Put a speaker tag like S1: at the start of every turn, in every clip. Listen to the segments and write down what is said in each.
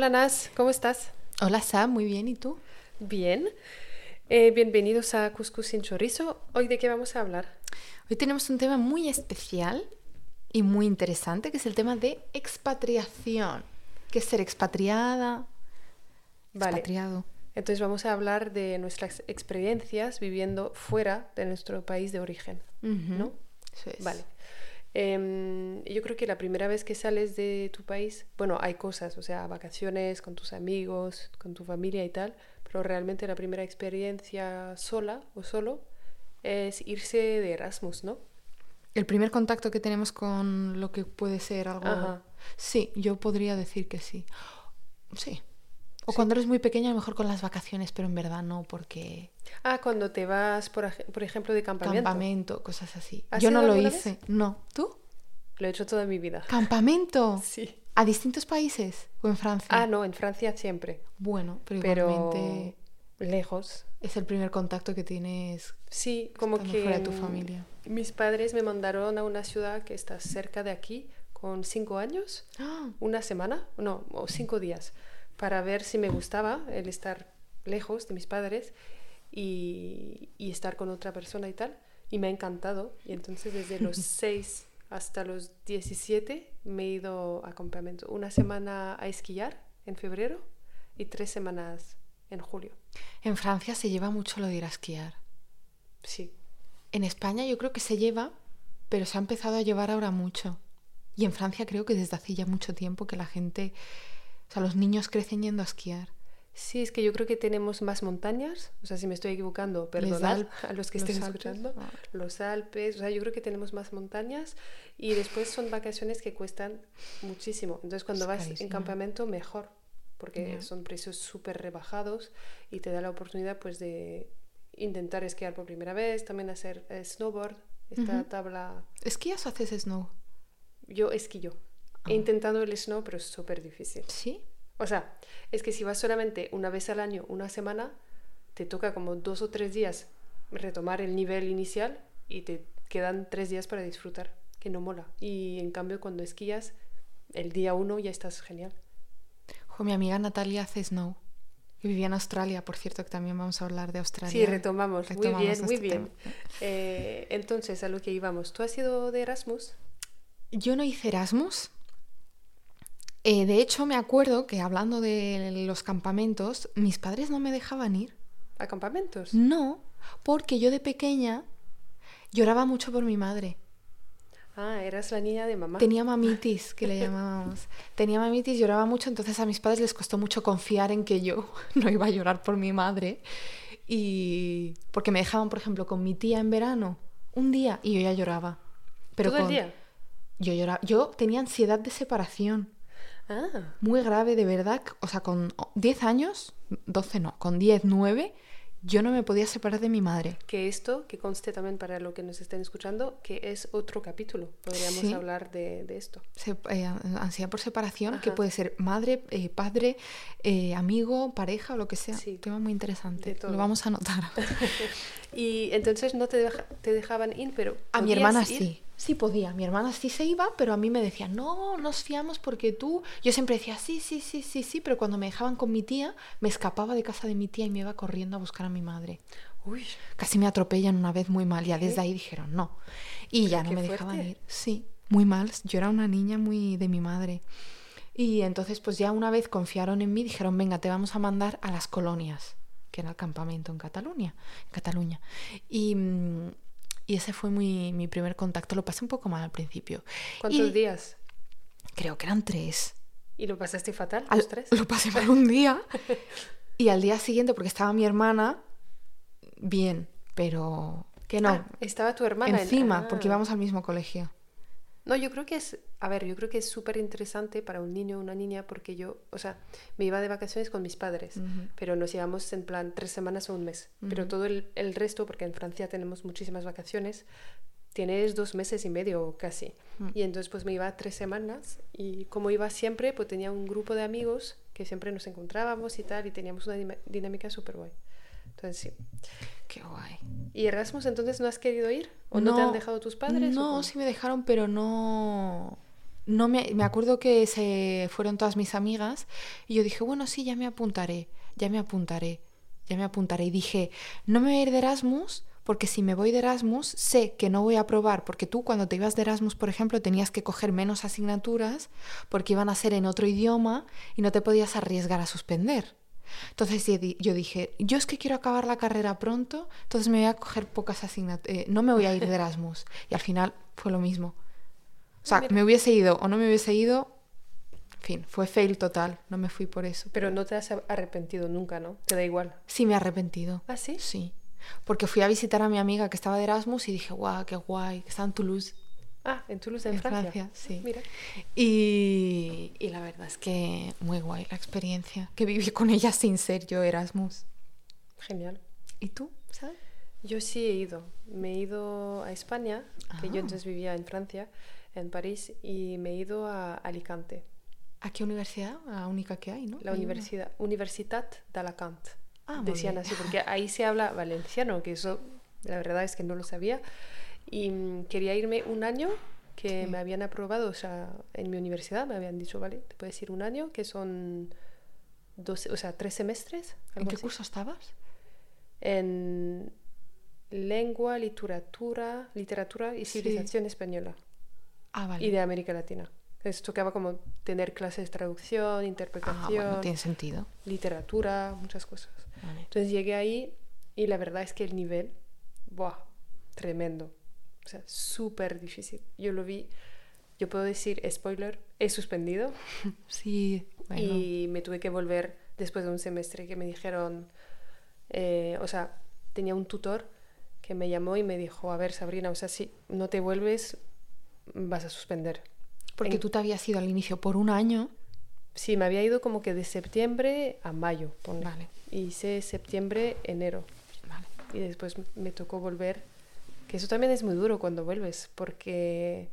S1: Hola Nas, ¿cómo estás?
S2: Hola Sam, muy bien, ¿y tú?
S1: Bien. Eh, bienvenidos a Cuscus sin chorizo. ¿Hoy de qué vamos a hablar?
S2: Hoy tenemos un tema muy especial y muy interesante, que es el tema de expatriación. ¿Qué es ser expatriada?
S1: Vale.
S2: Expatriado.
S1: Entonces vamos a hablar de nuestras experiencias viviendo fuera de nuestro país de origen, ¿no?
S2: Eso es.
S1: Vale. Em, yo creo que la primera vez que sales de tu país, bueno, hay cosas, o sea, vacaciones con tus amigos, con tu familia y tal, pero realmente la primera experiencia sola o solo es irse de Erasmus, ¿no?
S2: El primer contacto que tenemos con lo que puede ser algo...
S1: Ajá.
S2: Sí, yo podría decir que sí. Sí. O
S1: Sí.
S2: cuando eres muy pequeña, a lo mejor con las vacaciones, pero en verdad no, porque
S1: Ah, cuando te vas, por, por ejemplo, de campamento.
S2: campamento, cosas así.
S1: ¿Has
S2: Yo no lo hice. No. ¿Tú?
S1: Lo he hecho toda mi vida.
S2: ¿Campamento?
S1: Sí.
S2: ¿A distintos países? ¿O en Francia?
S1: Ah, no, en Francia siempre,
S2: Bueno, pero,
S1: lejos.
S2: es el primer contacto que tienes
S1: Sí, como que
S2: fuera de tu
S1: mm,
S2: familia.
S1: mis padres me mandaron a una ciudad que está cerca de aquí con cinco años,
S2: Ah,
S1: una semana, no, o cinco días, para ver si me gustaba el estar lejos de mis padres y, y estar con otra persona y tal. Y me ha encantado. Y entonces desde los 6 hasta los 17 me he ido a campamento. Una semana a esquiar en febrero y tres semanas en julio.
S2: En Francia se lleva mucho lo de ir a esquiar.
S1: Sí.
S2: En España yo creo que se lleva, pero se ha empezado a llevar ahora mucho. Y en Francia creo que desde hace ya mucho tiempo que la gente, o sea, los niños crecen yendo a esquiar.
S1: Sí, es que yo creo que tenemos más montañas. O sea, si me estoy equivocando, perdonad a los que
S2: los
S1: estén
S2: Alpes,
S1: escuchando.
S2: ah.
S1: Los Alpes, o sea, yo creo que tenemos más montañas y después son vacaciones que cuestan muchísimo. Entonces, cuando
S2: Es
S1: vas en campamento, mejor, porque son precios súper rebajados y te da la oportunidad, pues, de intentar esquiar por primera vez, también hacer eh, snowboard, esta tabla.
S2: ¿Esquías o haces snow?
S1: Yo esquillo.
S2: Ah.
S1: He intentado el snow, pero es súper difícil.
S2: Sí.
S1: O sea, es que si vas solamente una vez al año, una semana, te toca como dos o tres días retomar el nivel inicial y te quedan tres días para disfrutar, que no mola. Y en cambio cuando esquías, el día uno ya estás genial.
S2: Jo, mi amiga Natalia hace snow. Que vivía en Australia, por cierto, que también vamos a hablar de Australia.
S1: Sí, retomamos. Muy bien, muy
S2: este
S1: bien.
S2: tema.
S1: Eh, entonces, a lo que íbamos. ¿Tú has ido de Erasmus?
S2: Yo no hice Erasmus. Eh, de hecho, me acuerdo que hablando de los campamentos, mis padres no me dejaban ir.
S1: ¿A campamentos?
S2: No, porque yo de pequeña lloraba mucho por mi madre.
S1: Ah, eras la niña de mamá.
S2: Tenía mamitis, que le llamábamos. Tenía mamitis, lloraba mucho, entonces a mis padres les costó mucho confiar en que yo no iba a llorar por mi madre. Y porque me dejaban, por ejemplo, con mi tía en verano, un día, y yo ya lloraba. Pero
S1: ¿Todo el
S2: con-
S1: día?
S2: Yo lloraba. Yo tenía ansiedad de separación.
S1: Ah,
S2: muy grave, de verdad. O sea, con 10 años, 12 no, con 10, 9, yo no me podía separar de mi madre.
S1: que esto, que conste también para lo que nos estén escuchando, que es otro capítulo. Podríamos
S2: Sí.
S1: hablar de, de esto.
S2: Se- eh, ansiedad por separación, que puede ser madre, eh, padre, eh, amigo, pareja o lo que sea.
S1: Sí.
S2: Tema muy interesante. Lo vamos a anotar.
S1: Y entonces no te, deja- te dejaban ir, pero...
S2: A mi
S1: ¿podías
S2: hermana
S1: ir?
S2: sí. Sí podía. Mi hermana sí se iba, pero a mí me decía, no, nos fiamos porque tú. Yo siempre decía, sí, sí, sí, sí, sí, pero cuando me dejaban con mi tía, me escapaba de casa de mi tía y me iba corriendo a buscar a mi madre.
S1: Uy,
S2: Casi me atropellan una vez muy mal. Ya
S1: ¿Qué?
S2: desde ahí dijeron no. Y ya no me dejaban ir. Sí, muy mal. Yo era una niña muy de mi madre. Y entonces, pues ya una vez confiaron en mí, dijeron, venga, te vamos a mandar a las colonias, que era el campamento en Cataluña. En Cataluña. Y, mm, y ese fue muy, mi primer contacto. Lo pasé un poco mal al principio.
S1: ¿cuántos
S2: Y
S1: días?
S2: Creo que eran tres.
S1: ¿Y lo pasaste fatal?
S2: Al-
S1: ¿Los tres?
S2: Lo pasé mal un día. y al día siguiente, porque estaba mi hermana, bien, pero que no.
S1: Ah, estaba tu hermana. en-
S2: Encima,
S1: ah.
S2: porque íbamos al mismo colegio.
S1: No, yo creo que es, a ver, yo creo que es súper interesante para un niño o una niña porque yo, o sea, me iba de vacaciones con mis padres, pero nos llevamos en plan tres semanas o un mes. Pero todo el, el resto, porque en Francia tenemos muchísimas vacaciones, tienes dos meses y medio casi.
S2: Mm.
S1: Y entonces pues me iba tres semanas y como iba siempre, pues tenía un grupo de amigos que siempre nos encontrábamos y tal, y teníamos una dinámica súper guay. Entonces sí.
S2: Qué guay.
S1: ¿Y Erasmus entonces no has querido ir? ¿O no, te han dejado tus padres?
S2: No, sí me dejaron, pero no. no me, me acuerdo que se fueron todas mis amigas y yo dije, bueno, sí, ya me apuntaré, ya me apuntaré, ya me apuntaré. Y dije, no me voy a ir de Erasmus porque si me voy de Erasmus sé que no voy a aprobar, porque tú cuando te ibas de Erasmus, por ejemplo, tenías que coger menos asignaturas porque iban a ser en otro idioma y no te podías arriesgar a suspender. Entonces yo dije, yo es que quiero acabar la carrera pronto, entonces me voy a coger pocas asignaturas, eh, no me voy a ir de Erasmus. Y al final fue lo mismo. O sea, me hubiese ido o no me hubiese ido, en fin, fue fail total, no me fui por eso.
S1: Pero no te has arrepentido nunca, ¿no? Te da igual.
S2: Sí, me he arrepentido.
S1: ¿Ah, sí?
S2: Sí. Porque fui a visitar a mi amiga que estaba de Erasmus y dije, guau, qué guay, que está en Toulouse.
S1: Ah, en Toulouse, en, Francia.
S2: sí.
S1: Mira.
S2: Y, y, la verdad es que muy guay la experiencia, que viví con ella sin ser yo Erasmus.
S1: Genial.
S2: ¿Y tú? ¿Sabes?
S1: Yo sí he ido. Me he ido a España, que yo entonces vivía en Francia, en París, y me he ido a Alicante.
S2: ¿A qué universidad? La única que hay, ¿no?
S1: La universidad, Universitat d'Alacant.
S2: Ah,
S1: Decían así, porque ahí se habla valenciano, que eso la verdad es que no lo sabía. Y mm, quería irme un año que me habían aprobado, o sea, en mi universidad me habían dicho, vale, te puedes ir un año, que son dos, o sea, tres semestres.
S2: ¿En qué curso estabas?
S1: En lengua, literatura, literatura y civilización española.
S2: Ah, vale.
S1: Y de América Latina. Entonces tocaba como tener clases de traducción, interpretación.
S2: Ah, bueno, tiene sentido.
S1: Literatura, muchas cosas.
S2: Vale.
S1: Entonces llegué ahí y la verdad es que el nivel, ¡buah! Tremendo. O sea, súper difícil. Yo lo vi, yo puedo decir, spoiler, he suspendido.
S2: Sí, bueno.
S1: Y me tuve que volver después de un semestre que me dijeron, eh, o sea, tenía un tutor que me llamó y me dijo, a ver, Sabrina, o sea, si no te vuelves, vas a suspender.
S2: Porque
S1: En-
S2: tú te habías ido al inicio por un año.
S1: Sí, me había ido como que de septiembre a mayo, ponle.
S2: Vale.
S1: Hice septiembre, enero.
S2: Vale.
S1: Y después me tocó volver. Que eso también es muy duro cuando vuelves, porque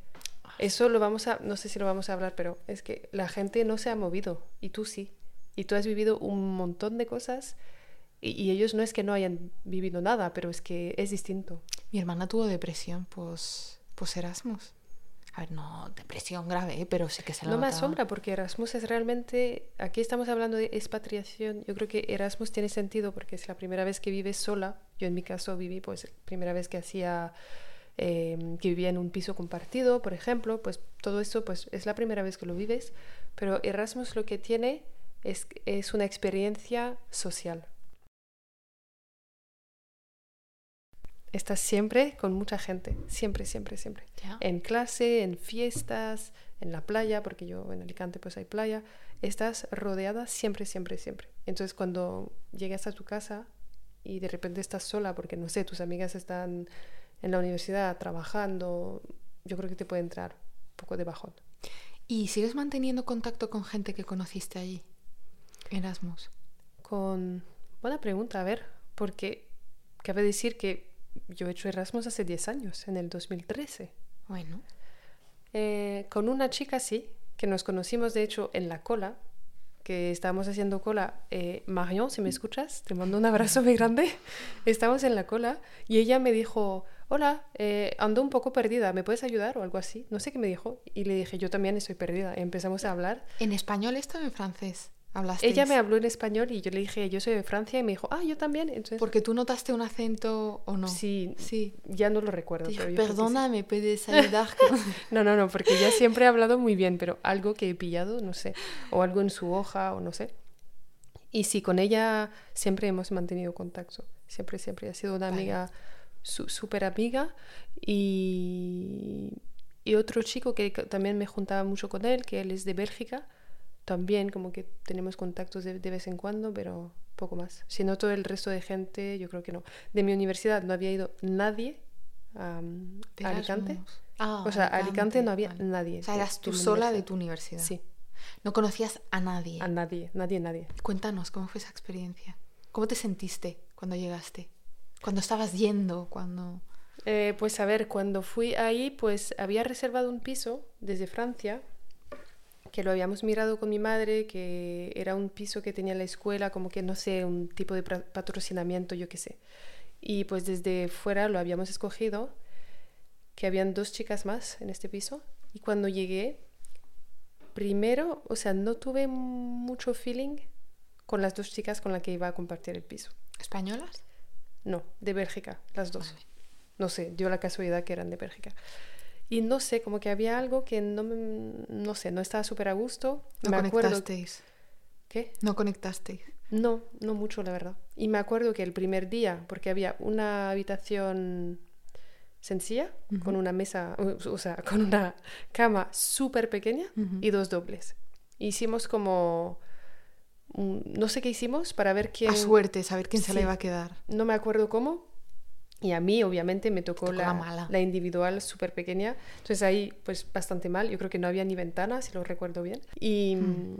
S1: eso lo vamos a, no sé si lo vamos a hablar, pero es que la gente no se ha movido y tú sí. Y tú has vivido un montón de cosas y, ellos no es que no hayan vivido nada, pero es que es distinto.
S2: Mi hermana tuvo depresión pues, pues Erasmus. A ver, no depresión grave, ¿eh? pero sí que se la
S1: No me asombra porque Erasmus es realmente, aquí estamos hablando de expatriación, yo creo que Erasmus tiene sentido porque es la primera vez que vives sola, yo en mi caso viví pues la primera vez que hacía, eh, que vivía en un piso compartido, por ejemplo, pues todo esto pues es la primera vez que lo vives, pero Erasmus lo que tiene es, es una experiencia social. Estás siempre con mucha gente, siempre, siempre, siempre
S2: Ya.
S1: en clase, en fiestas, en la playa, porque yo en Alicante pues hay playa, estás rodeada siempre, siempre, siempre. Entonces cuando llegas a tu casa y de repente estás sola porque no sé, tus amigas están en la universidad trabajando, yo creo que te puede entrar un poco de bajón.
S2: ¿Y sigues manteniendo contacto con gente que conociste allí? Erasmus.
S1: Con buena pregunta, a ver, porque cabe decir que yo he hecho Erasmus hace 10 años, en el 2013.
S2: Bueno.
S1: Eh, con una chica sí, que nos conocimos de hecho en la cola, que estábamos haciendo cola. Eh, Marion, si me escuchas, te mando un abrazo muy grande. Estábamos en la cola y ella me dijo, hola, eh, ando un poco perdida, ¿me puedes ayudar o algo así? No sé qué me dijo. Y le dije, yo también estoy perdida. Y empezamos a hablar.
S2: ¿En español esto o en francés?
S1: Ella me habló en español y yo le dije, yo soy de Francia y me dijo, ah, yo también. Entonces,
S2: Porque tú notaste un acento o no.
S1: sí,
S2: Sí.
S1: ya no lo recuerdo.
S2: Dijo,
S1: pero yo que sí.
S2: perdona, ¿me puedes ayudar? con-"
S1: No, no, no, porque ella siempre ha hablado muy bien, pero algo que he pillado, no sé, o algo en su hoja, o no sé. Y sí, con ella siempre hemos mantenido contacto, siempre, siempre. Ha sido una
S2: Vale.
S1: amiga, su- súper amiga. Y, y otro chico que también me juntaba mucho con él, que él es de Bélgica, también como que tenemos contactos de, de vez en cuando, pero poco más. Si no, todo el resto de gente, yo creo que no. De mi universidad no había ido nadie a,
S2: De
S1: a Alicante.
S2: Ah,
S1: O sea, Alicante no había
S2: vale.
S1: nadie.
S2: O sea, eras tú sola de tu universidad.
S1: Sí,
S2: No conocías a nadie.
S1: a nadie, nadie, nadie.
S2: Cuéntanos, ¿cómo fue esa experiencia? ¿Cómo te sentiste cuando llegaste? Cuando estabas yendo, cuando...
S1: Eh, pues a ver, cuando fui ahí, pues había reservado un piso desde Francia, que lo habíamos mirado con mi madre, que era un piso que tenía la escuela, como que no sé, un tipo de patrocinamiento, yo qué sé. Y pues desde fuera lo habíamos escogido, que habían dos chicas más en este piso. Y cuando llegué, primero, o sea, no tuve mucho feeling con las dos chicas con las que iba a compartir el piso.
S2: ¿Españolas?
S1: No, de Bélgica, las dos.
S2: Vale.
S1: No sé, dio la casualidad que eran de Bélgica. Y no sé, como que había algo que no me, no sé, no estaba súper a gusto.
S2: No
S1: me acuerdo
S2: conectasteis.
S1: ¿Qué?
S2: No conectasteis.
S1: No, no mucho, la verdad. Y me acuerdo que el primer día, porque había una habitación sencilla, con una mesa, o sea, con una cama súper pequeña y dos dobles. Hicimos como, no sé qué hicimos para ver quién,
S2: A suerte, saber quién se
S1: Sí.
S2: iba a quedar.
S1: no me acuerdo cómo. Y a mí, obviamente, me tocó,
S2: Tocó la
S1: la,
S2: mala.
S1: la individual súper pequeña. Entonces ahí, pues bastante mal. Yo creo que no había ni ventana, si lo recuerdo bien. Y,
S2: Hmm.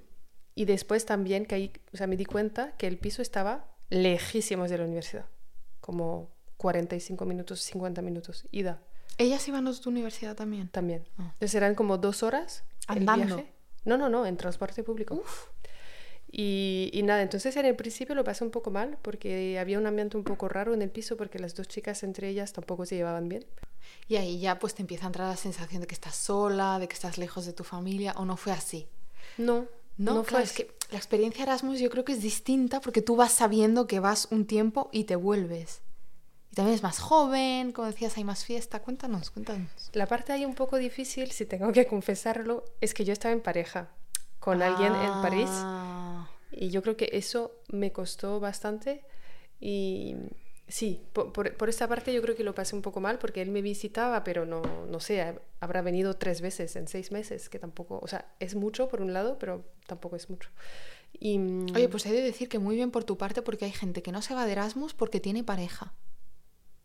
S1: y después también caí, o sea, me di cuenta que el piso estaba lejísimos de la universidad. Como 45 minutos, 50 minutos. Ida
S2: ¿Ellas iban a tu universidad también?
S1: también.
S2: Ah.
S1: Entonces eran como dos horas. el
S2: ¿Andando?
S1: viaje. No, no, no, en transporte público. Y, y nada, entonces en el principio lo pasé un poco mal porque había un ambiente un poco raro en el piso porque las dos chicas entre ellas tampoco se llevaban bien.
S2: Y ahí ya pues te empieza a entrar la sensación de que estás sola, de que estás lejos de tu familia, o no fue así.
S1: No,
S2: No,
S1: no, fue
S2: es
S1: así.
S2: que la experiencia Erasmus yo creo que es distinta porque tú vas sabiendo que vas un tiempo y te vuelves. Y también es más joven, como decías, hay más fiesta. Cuéntanos, cuéntanos.
S1: La parte ahí un poco difícil, si tengo que confesarlo, es que yo estaba en pareja con alguien en París
S2: Ah,
S1: y yo creo que eso me costó bastante y sí, por, por, por esta parte yo creo que lo pasé un poco mal porque él me visitaba, pero no, no sé, ha- habrá venido tres veces en seis meses, que tampoco, o sea, es mucho por un lado, pero tampoco es mucho. Y, mm,
S2: Oye, pues he de decir que muy bien por tu parte porque hay gente que no se va de Erasmus porque tiene pareja.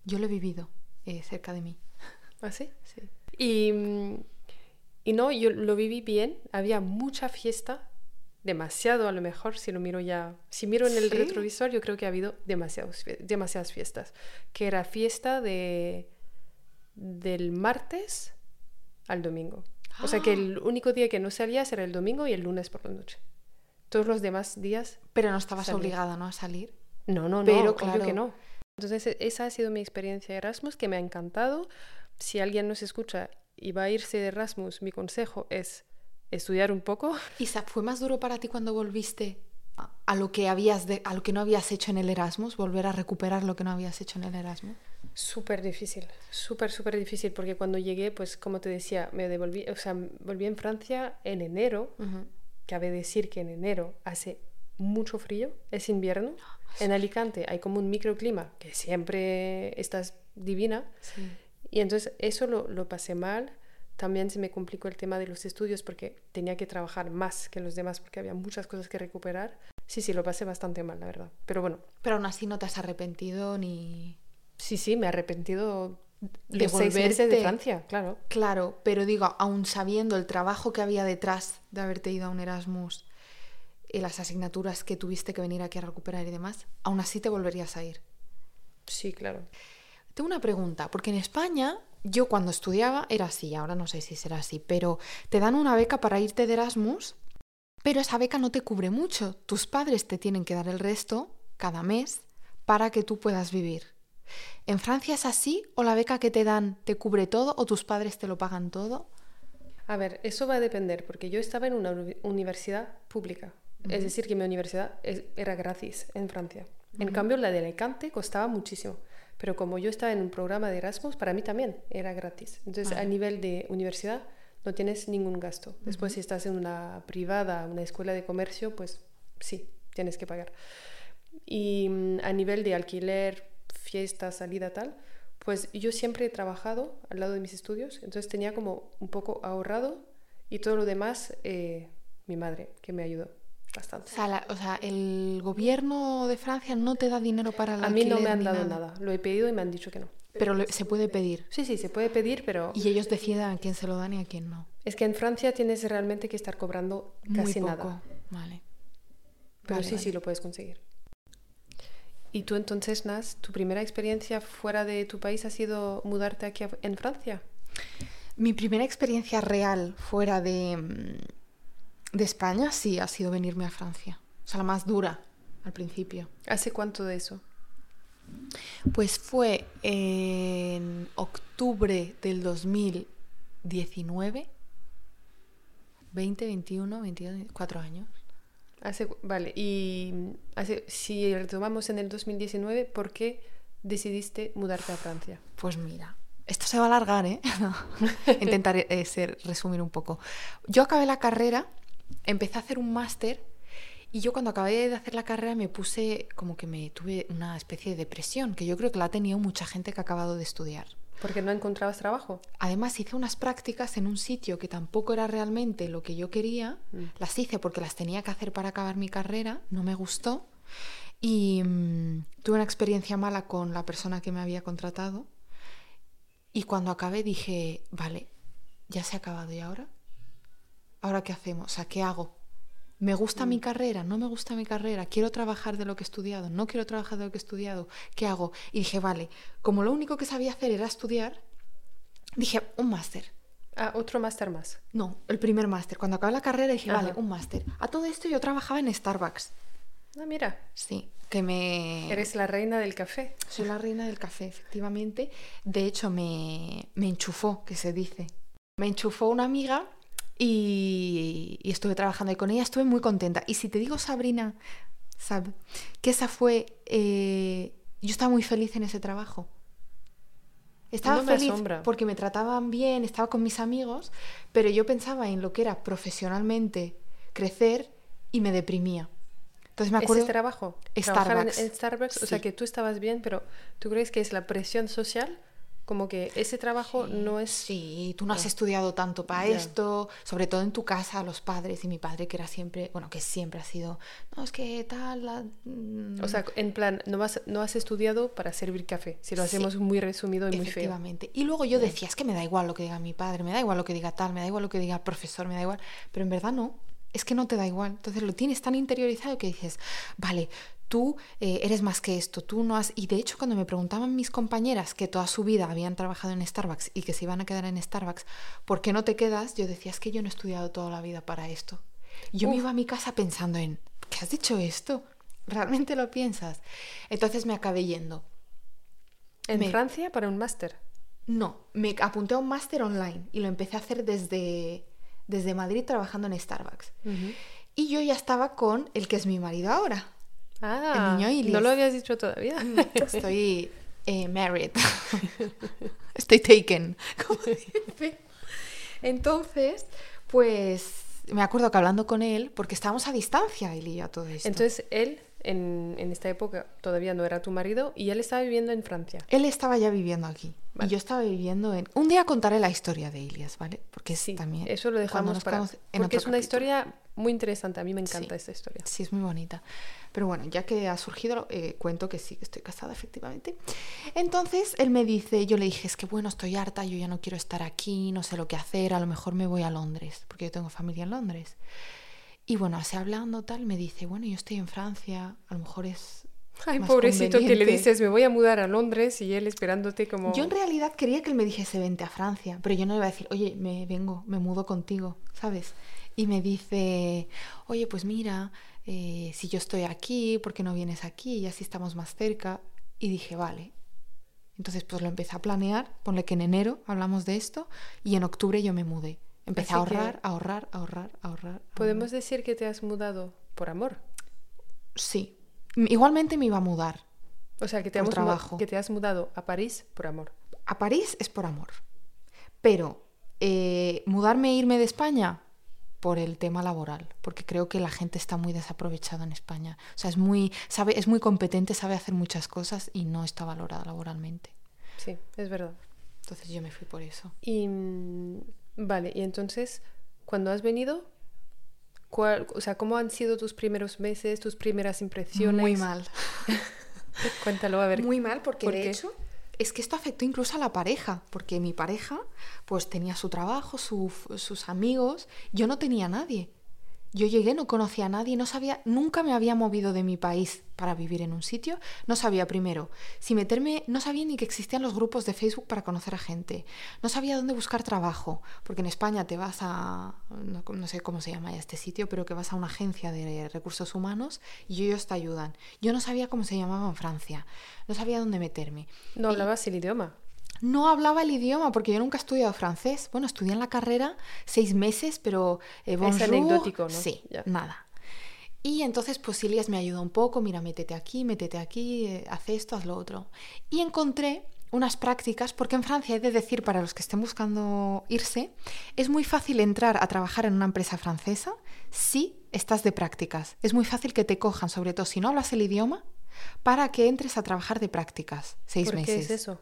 S2: Yo lo he vivido eh, cerca de mí.
S1: ¿Ah, sí?
S2: Sí.
S1: Y, mm, y no, yo lo viví bien, había mucha fiesta, demasiado a lo mejor, si lo miro ya, si miro en el
S2: ¿Sí?
S1: retrovisor, yo creo que ha habido demasiados, demasiadas fiestas, que era fiesta de, del martes al domingo. O sea que el único día que no salías era el domingo y el lunes por la noche. Todos los demás días,
S2: Pero no estabas obligada, ¿no? A salir.
S1: no, no, no,
S2: Pero, claro.
S1: que no. Entonces e- esa ha sido mi experiencia de Erasmus, que me ha encantado. Si alguien nos escucha y va a irse de Erasmus, mi consejo es estudiar un poco.
S2: Isa, ¿fue más duro para ti cuando volviste a, lo que habías de- a lo que no habías hecho en el Erasmus? Volver a recuperar lo que no habías hecho en el Erasmus.
S1: Súper difícil, súper, súper difícil, porque cuando llegué, pues como te decía, me devolví, o sea, volví en Francia en enero. Cabe decir que en enero hace mucho frío, es invierno. En Alicante hay como un microclima que siempre estás divina.
S2: Sí.
S1: Y entonces eso lo, lo pasé mal. También se me complicó el tema de los estudios porque tenía que trabajar más que los demás porque había muchas cosas que recuperar. Sí, sí, lo pasé bastante mal, la verdad. Pero bueno,
S2: Pero aún así no te has arrepentido ni...
S1: sí, sí, me he arrepentido
S2: De
S1: de seis meses de. Francia, claro.
S2: Claro, pero digo, aún sabiendo el trabajo que había detrás de haberte ido a un Erasmus y las asignaturas que tuviste que venir aquí a recuperar y demás, aún así te volverías a ir.
S1: Sí, claro.
S2: Tengo una pregunta, porque en España yo cuando estudiaba era así, ahora no sé si será así, pero te dan una beca para irte de Erasmus, pero esa beca no te cubre mucho. Tus padres te tienen que dar el resto cada mes para que tú puedas vivir. ¿En Francia es así o la beca que te dan te cubre todo o tus padres te lo pagan todo?
S1: A ver, eso va a depender porque yo estaba en una uni- universidad pública. Es decir, que mi universidad era gratis en Francia. En cambio, la de Alicante costaba muchísimo. Pero como yo estaba en un programa de Erasmus, para mí también era gratis. Entonces, a nivel de universidad, no tienes ningún gasto. Después, si estás en una privada, una escuela de comercio, pues sí, tienes que pagar. Y mm, a nivel de alquiler, fiesta, salida, tal, pues yo siempre he trabajado al lado de mis estudios, entonces tenía como un poco ahorrado y todo lo demás, eh, mi madre, que me ayudó
S2: O
S1: bastante.
S2: sea, la- o sea, el gobierno de Francia no te da dinero para el
S1: A mí no me han dado nada. lo he pedido y me han dicho que no.
S2: Pero se puede pedir.
S1: Sí, sí, se puede pedir, pero
S2: Y ellos deciden a quién se lo dan y a quién no.
S1: es que en Francia tienes realmente que estar cobrando
S2: Muy
S1: casi
S2: poco.
S1: nada.
S2: Vale.
S1: Pero
S2: Vale,
S1: sí,
S2: vale.
S1: sí, lo puedes conseguir. ¿Y tú entonces, Nas, tu primera experiencia fuera de tu país ha sido mudarte aquí en Francia?
S2: Mi primera experiencia real fuera de, mm, de España sí ha sido venirme a Francia. O sea, la más dura al principio.
S1: ¿Hace cuánto de eso?
S2: Pues fue en octubre del 2019. 20, 21, 22, 24 años.
S1: Hace, vale, y hace, si retomamos en el 2019, ¿por qué decidiste mudarte a Francia?
S2: Pues mira, esto se va a alargar, ¿eh? Intentaré eh, ser, resumir un poco. Yo acabé la carrera, empecé a hacer un máster y yo cuando acabé de hacer la carrera me puse como que me tuve una especie de depresión, que yo creo que la ha tenido mucha gente que ha acabado de estudiar.
S1: ¿Porque no encontrabas trabajo?
S2: Además hice unas prácticas en un sitio que tampoco era realmente lo que yo quería.
S1: Mm.
S2: Las hice porque las tenía que hacer para acabar mi carrera, no me gustó. Y mm, tuve una experiencia mala con la persona que me había contratado. Y cuando acabé dije, vale, ya se ha acabado y ahora. ¿Ahora qué hacemos? O sea, ¿qué hago? ¿Me gusta mi carrera? ¿No me gusta mi carrera? ¿Quiero trabajar de lo que he estudiado? ¿No quiero trabajar de lo que he estudiado? ¿Qué hago? Y dije, vale, como lo único que sabía hacer era estudiar, dije, un máster.
S1: Ah, otro máster más.
S2: No, el primer máster. Cuando acabé la carrera dije, vale, un máster. A todo esto yo trabajaba en Starbucks.
S1: Ah, mira,
S2: Sí, que me...
S1: eres la reina del café.
S2: Soy la reina del café, efectivamente. De hecho, me, me enchufó, que se dice. Me enchufó una amiga y, y estuve trabajando ahí con ella. Estuve muy contenta. Y si te digo, Sabrina, Sab, que esa fue... eh, yo estaba muy feliz en ese trabajo. Estaba
S1: No
S2: feliz
S1: asombra.
S2: porque me trataban bien, estaba con mis amigos, pero yo pensaba en lo que era profesionalmente crecer y me deprimía. Entonces me acuerdo...
S1: ¿Ese trabajo? En,
S2: Starbucks.
S1: en Starbucks, o sea
S2: Sí.
S1: que tú estabas bien, pero ¿tú crees que es la presión social? Como que ese trabajo no es...
S2: Sí, tú no has
S1: Ah.
S2: estudiado tanto para esto, sobre todo en tu casa, los padres y mi padre que era siempre, bueno, que siempre ha sido, no, es que tal, la- mm,
S1: O sea, en plan, no, vas, no has estudiado para servir café, si lo
S2: Sí.
S1: hacemos muy resumido y muy feo.
S2: efectivamente. Y luego yo decía, es que me da igual lo que diga mi padre, me da igual lo que diga tal, me da igual lo que diga el profesor, me da igual, pero en verdad no, es que no te da igual. Entonces lo tienes tan interiorizado que dices, vale, tú eh, eres más que esto, tú no has... Y de hecho cuando me preguntaban mis compañeras que toda su vida habían trabajado en Starbucks y que se iban a quedar en Starbucks, ¿por qué no te quedas? Yo decía, es que yo no he estudiado toda la vida para esto. Yo me iba a mi casa pensando en, ¿qué has dicho esto? ¿Realmente lo piensas? Entonces me acabé yendo.
S1: En
S2: Me-
S1: Francia para un máster.
S2: No, me apunté a un máster online y lo empecé a hacer desde, desde Madrid trabajando en Starbucks. Y yo ya estaba con el que es mi marido ahora.
S1: Ah,
S2: niño
S1: no lo habías dicho todavía.
S2: Estoy eh, married. Estoy taken. como dice. Entonces, pues me acuerdo que hablando con él, porque estábamos a distancia él y yo todo esto.
S1: Entonces él, en, en esta época, todavía no era tu marido y él estaba viviendo en Francia.
S2: Él estaba ya viviendo aquí.
S1: Vale.
S2: Y yo estaba viviendo en... Un día contaré la historia de Ilias, ¿vale? Porque
S1: Sí,
S2: también...
S1: eso lo dejamos para...
S2: en
S1: Porque
S2: otro
S1: es una historia muy interesante, a mí me encanta
S2: Sí.
S1: esta historia.
S2: Sí, es muy bonita. Pero bueno, ya que ha surgido, eh, cuento que sí, que estoy casada, efectivamente. Entonces él me dice, yo le dije, es que bueno, estoy harta, yo ya no quiero estar aquí, no sé lo que hacer, a lo mejor me voy a Londres, porque yo tengo familia en Londres. Y bueno, así hablando tal, me dice, bueno, yo estoy en Francia, a lo mejor es...
S1: Ay, pobrecito que le
S2: conveniente".
S1: dices, me voy a mudar a Londres y él esperándote como...
S2: Yo en realidad quería que él me dijese, vente a Francia, pero yo no le iba a decir, oye, me vengo, me mudo contigo, ¿sabes? Y me dice, oye, pues mira, eh, si yo estoy aquí, ¿por qué no vienes aquí? Y así estamos más cerca. Y dije, vale. Entonces, pues lo empecé a planear, ponle que en enero hablamos de esto, y en octubre yo me mudé. Empecé a
S1: que-
S2: ahorrar, a ahorrar, a ahorrar, a ahorrar. a
S1: Podemos
S2: ahorrar.
S1: decir que te has mudado por amor.
S2: Sí. Igualmente me iba a mudar.
S1: O sea, que te, hemos
S2: trabajo.
S1: que te has mudado a París por amor.
S2: A París es por amor. Pero eh, mudarme e irme de España por el tema laboral, porque creo que la gente está muy desaprovechada en España. O sea, es muy, sabe, es muy competente, sabe hacer muchas cosas y no está valorada laboralmente.
S1: Sí, es verdad.
S2: Entonces yo me fui por eso.
S1: Y mm, vale, y entonces, cuando has venido, ¿cuál, o sea, ¿cómo han sido tus primeros meses, tus primeras impresiones?
S2: Muy mal.
S1: Cuéntalo, a ver.
S2: Muy mal porque
S1: ¿por
S2: de
S1: qué?
S2: hecho es que esto afectó incluso a la pareja, porque mi pareja pues tenía su trabajo, su- sus amigos, yo no tenía nadie. Yo llegué, no conocía a nadie, no sabía, nunca me había movido de mi país para vivir en un sitio, no sabía primero si meterme, no sabía ni que existían los grupos de Facebook para conocer a gente, no sabía dónde buscar trabajo, porque en España te vas a, no, no sé cómo se llama ya este sitio, pero que vas a una agencia de recursos humanos y ellos te ayudan. Yo no sabía cómo se llamaba en Francia, no sabía dónde meterme.
S1: No
S2: Y-
S1: hablabas el idioma.
S2: No hablaba el idioma porque yo nunca he estudiado francés. Bueno, estudié en la carrera seis meses, pero eh, bonjour,
S1: anecdótico, ¿no?
S2: Sí,
S1: Ya.
S2: nada. Y entonces, pues Ilias me ayudó un poco, mira, métete aquí, métete aquí, eh, haz esto, haz lo otro. Y encontré unas prácticas, porque en Francia, he de decir, para los que estén buscando irse, es muy fácil entrar a trabajar en una empresa francesa si estás de prácticas. Es muy fácil que te cojan, sobre todo si no hablas el idioma, para que entres a trabajar de prácticas, seis
S1: ¿Por
S2: meses.
S1: qué es eso?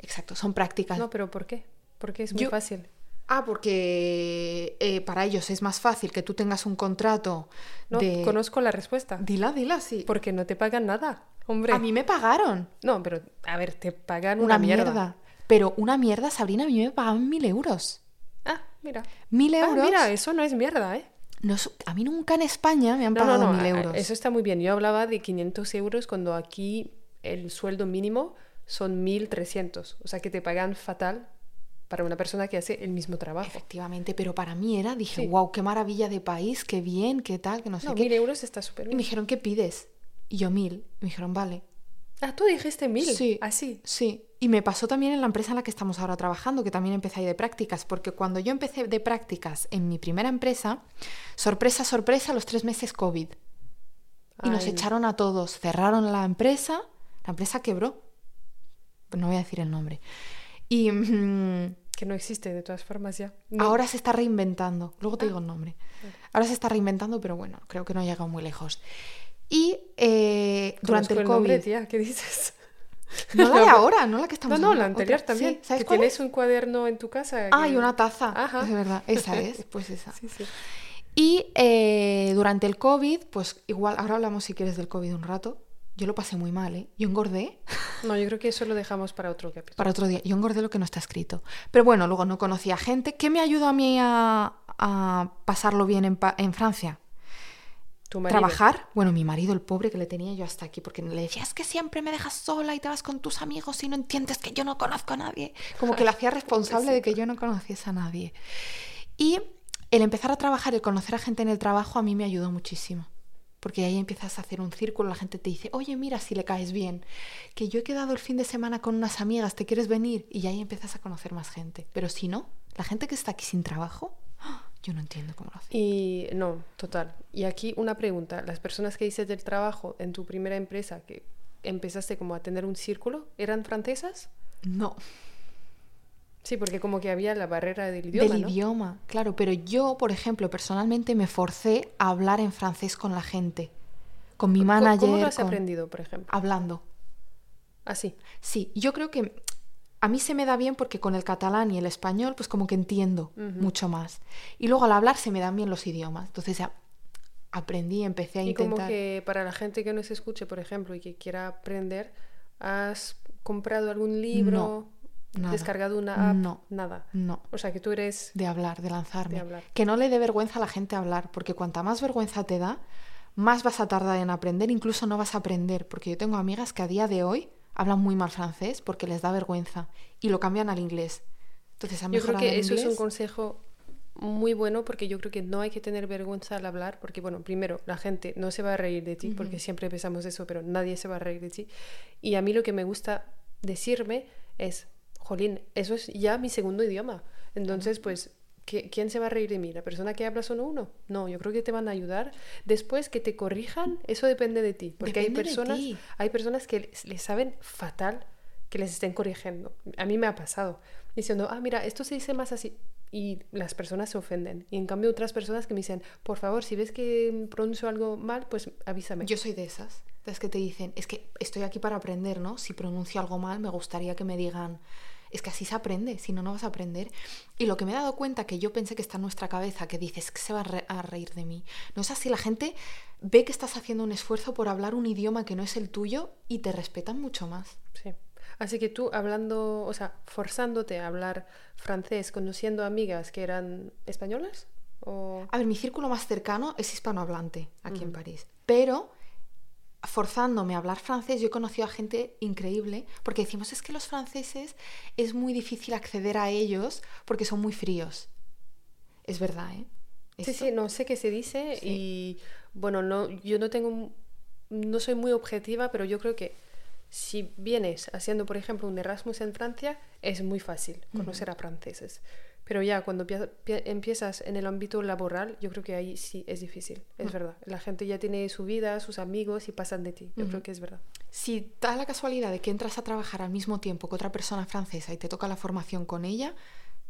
S2: Exacto, son prácticas.
S1: No, pero ¿por qué? Porque es muy
S2: Yo-
S1: fácil.
S2: Ah, porque eh, para ellos es más fácil que tú tengas un contrato
S1: No,
S2: de...
S1: conozco la respuesta.
S2: Dila, dila, sí.
S1: Porque no te pagan nada, hombre.
S2: A mí me pagaron
S1: No, pero a ver, te pagan
S2: una,
S1: una,
S2: mierda. Pero una mierda, Sabrina, a mí me pagaban mil euros.
S1: Ah, mira.
S2: Mil
S1: Ah,
S2: euros.
S1: mira, eso no es mierda, ¿eh?
S2: no a mí nunca en España me han
S1: No,
S2: pagado
S1: no,
S2: mil euros.
S1: Eso está muy bien. Yo hablaba de 500 euros cuando aquí el sueldo mínimo son 1.300. O sea que te pagan fatal para una persona que hace el mismo trabajo.
S2: Efectivamente, pero para mí era, dije,
S1: Sí.
S2: wow, qué maravilla de país, qué bien, qué tal, que no sé
S1: No,
S2: qué.
S1: 1.000 euros está súper
S2: Y me
S1: bien.
S2: dijeron, ¿qué pides? Y yo, mil. Y me dijeron, vale.
S1: Ah, tú dijiste 1.000.
S2: Sí.
S1: Así.
S2: Sí, y me pasó también en la empresa en la que estamos ahora trabajando, que también empecé ahí de prácticas, porque cuando yo empecé de prácticas en mi primera empresa, sorpresa, sorpresa, los tres meses COVID. Y nos echaron a todos, cerraron la empresa, la empresa quebró. No voy a decir el nombre. Y mm,
S1: Que no existe de todas formas ya. No.
S2: ahora se está reinventando, luego te
S1: Ah.
S2: digo el nombre. Ahora se está reinventando, pero bueno, creo que no ha llegado muy lejos. Y eh, durante el
S1: nombre,
S2: COVID,
S1: tía, ¿qué dices?
S2: no la de ahora, no la que
S1: No,
S2: estamos
S1: no, la
S2: hablando,
S1: anterior
S2: otra.
S1: también.
S2: Sí, ¿Sabes
S1: que
S2: cuál
S1: tienes
S2: es?
S1: un cuaderno en tu casa.
S2: Ah,
S1: que-
S2: y una taza.
S1: Ajá.
S2: Es verdad, esa es, pues esa.
S1: Sí, sí.
S2: Y eh, durante el COVID, pues igual, ahora hablamos si quieres del COVID un rato. Yo lo pasé muy mal, ¿eh? Yo engordé
S1: No, yo creo que eso lo dejamos para otro capítulo.
S2: para otro día. Yo engordé lo que no está escrito. Pero bueno, luego no conocía gente. ¿Qué me ayudó a mí a, a pasarlo bien en, Francia?
S1: Tu.
S2: Trabajar. Bueno, mi marido, el pobre que le tenía yo hasta aquí, porque le decía, es que siempre me dejas sola y te vas con tus amigos y no entiendes que yo no conozco a nadie. Como que le hacía responsable de que yo no conociese a nadie. Y el empezar a trabajar, el conocer a gente en el trabajo, a mí me ayudó muchísimo. Porque ahí empiezas a hacer un círculo, la gente te dice, oye, mira si le caes bien, que yo he quedado el fin de semana con unas amigas, ¿te quieres venir? Y ahí empiezas a conocer más gente. Pero si no, la gente que está aquí sin trabajo, yo no entiendo cómo lo hace.
S1: Y no, total. Y aquí una pregunta. Las personas que dices del trabajo en tu primera empresa, que empezaste como a tener un círculo, ¿eran francesas?
S2: No,
S1: Sí, porque como que había la barrera del idioma,
S2: del
S1: ¿no?
S2: idioma, claro, pero yo, por ejemplo, personalmente me forcé a hablar en francés con la gente, con mi
S1: ¿Cómo-
S2: manager,
S1: ¿Cómo lo has
S2: con-
S1: aprendido, por ejemplo?
S2: hablando.
S1: Así.
S2: Sí, yo creo que a mí se me da bien porque con el catalán y el español, pues como que entiendo mucho más. Y luego al hablar se me dan bien los idiomas, entonces ya aprendí, empecé a
S1: Y como
S2: intentar.
S1: que para la gente que nos escuche, por ejemplo, y que quiera aprender, ¿has comprado algún libro?
S2: Nada.
S1: ¿Descargado una app?
S2: No.
S1: Nada.
S2: No.
S1: O sea, que tú eres...
S2: de hablar, de lanzarme.
S1: De hablar.
S2: Que no le dé vergüenza a la gente hablar, porque cuanta más vergüenza te da, más vas a tardar en aprender, incluso no vas a aprender, porque yo tengo amigas que a día de hoy hablan muy mal francés porque les da vergüenza y lo cambian al inglés. Entonces, han
S1: Yo creo que eso es un consejo muy bueno porque yo creo que no hay que tener vergüenza al hablar porque, bueno, primero, la gente no se va a reír de ti porque siempre pensamos eso, pero nadie se va a reír de ti. Y a mí lo que me gusta decirme es, jolín, eso es ya mi segundo idioma. Entonces, pues, ¿qui- ¿quién se va a reír de mí? ¿La persona que habla solo uno? No, yo creo que te van a ayudar. Después que te corrijan, eso depende de ti. Porque hay
S2: Depende
S1: personas, hay personas que les saben fatal que les estén corrigiendo. A mí me ha pasado. Diciendo, ah, mira, esto se dice más así. Y las personas se ofenden. Y en cambio otras personas que me dicen, por favor, si ves que pronuncio algo mal, pues avísame.
S2: Yo soy de esas, de las que te dicen, es que estoy aquí para aprender, ¿no? Si pronuncio algo mal, me gustaría que me digan, es que así se aprende, si no, no vas a aprender. Y lo que me he dado cuenta, que yo pensé que está en nuestra cabeza, que dices que se va a, re- a reír de mí, no es así, la gente ve que estás haciendo un esfuerzo por hablar un idioma que no es el tuyo y te respetan mucho más.
S1: Sí. Así que tú hablando, o sea, forzándote a hablar francés, conociendo amigas que eran españolas, o...
S2: A ver, mi círculo más cercano es hispanohablante aquí en París, pero forzándome a hablar francés, yo he conocido a gente increíble, porque decimos, es que los franceses es muy difícil acceder a ellos porque son muy fríos. Es verdad, ¿eh?
S1: Sí,
S2: Esto-
S1: sí, no sé qué se dice y bueno, no, yo no tengo, no soy muy objetiva, pero yo creo que si vienes haciendo, por ejemplo, un Erasmus en Francia, es muy fácil conocer a franceses. Pero ya cuando empiezas en el ámbito laboral, yo creo que ahí sí es difícil, es verdad. La gente ya tiene su vida, sus amigos y pasan de ti. Yo creo que es verdad.
S2: Si da la casualidad de que entras a trabajar al mismo tiempo que otra persona francesa y te toca la formación con ella,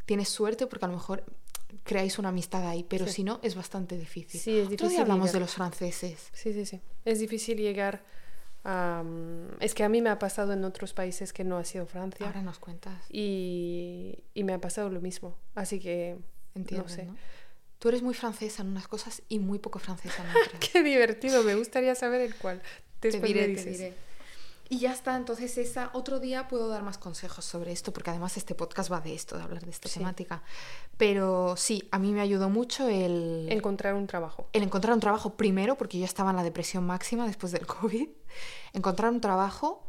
S2: tienes suerte porque a lo mejor creáis una amistad ahí, pero
S1: Sí.
S2: si no, es bastante difícil.
S1: Sí, es
S2: Otro día
S1: difícil
S2: hablamos
S1: llegar.
S2: de los franceses.
S1: Sí, sí, sí. Es difícil llegar a... Es que a mí me ha pasado en otros países que no ha sido Francia.
S2: Ahora nos cuentas.
S1: Y, y me ha pasado lo mismo. Así que...
S2: Entiendo,
S1: no sé.
S2: ¿no? Tú eres muy francesa en unas cosas y muy poco francesa en otras.
S1: Qué divertido. Me gustaría saber el cuál.
S2: te diré,
S1: me
S2: te diré. Y ya está, entonces esa otro día puedo dar más consejos sobre esto, porque además este podcast va de esto, de hablar de esta
S1: Sí.
S2: temática. Pero sí, a mí me ayudó mucho el,
S1: Encontrar un trabajo.
S2: el encontrar un trabajo primero, porque yo estaba en la depresión máxima después del COVID, encontrar un trabajo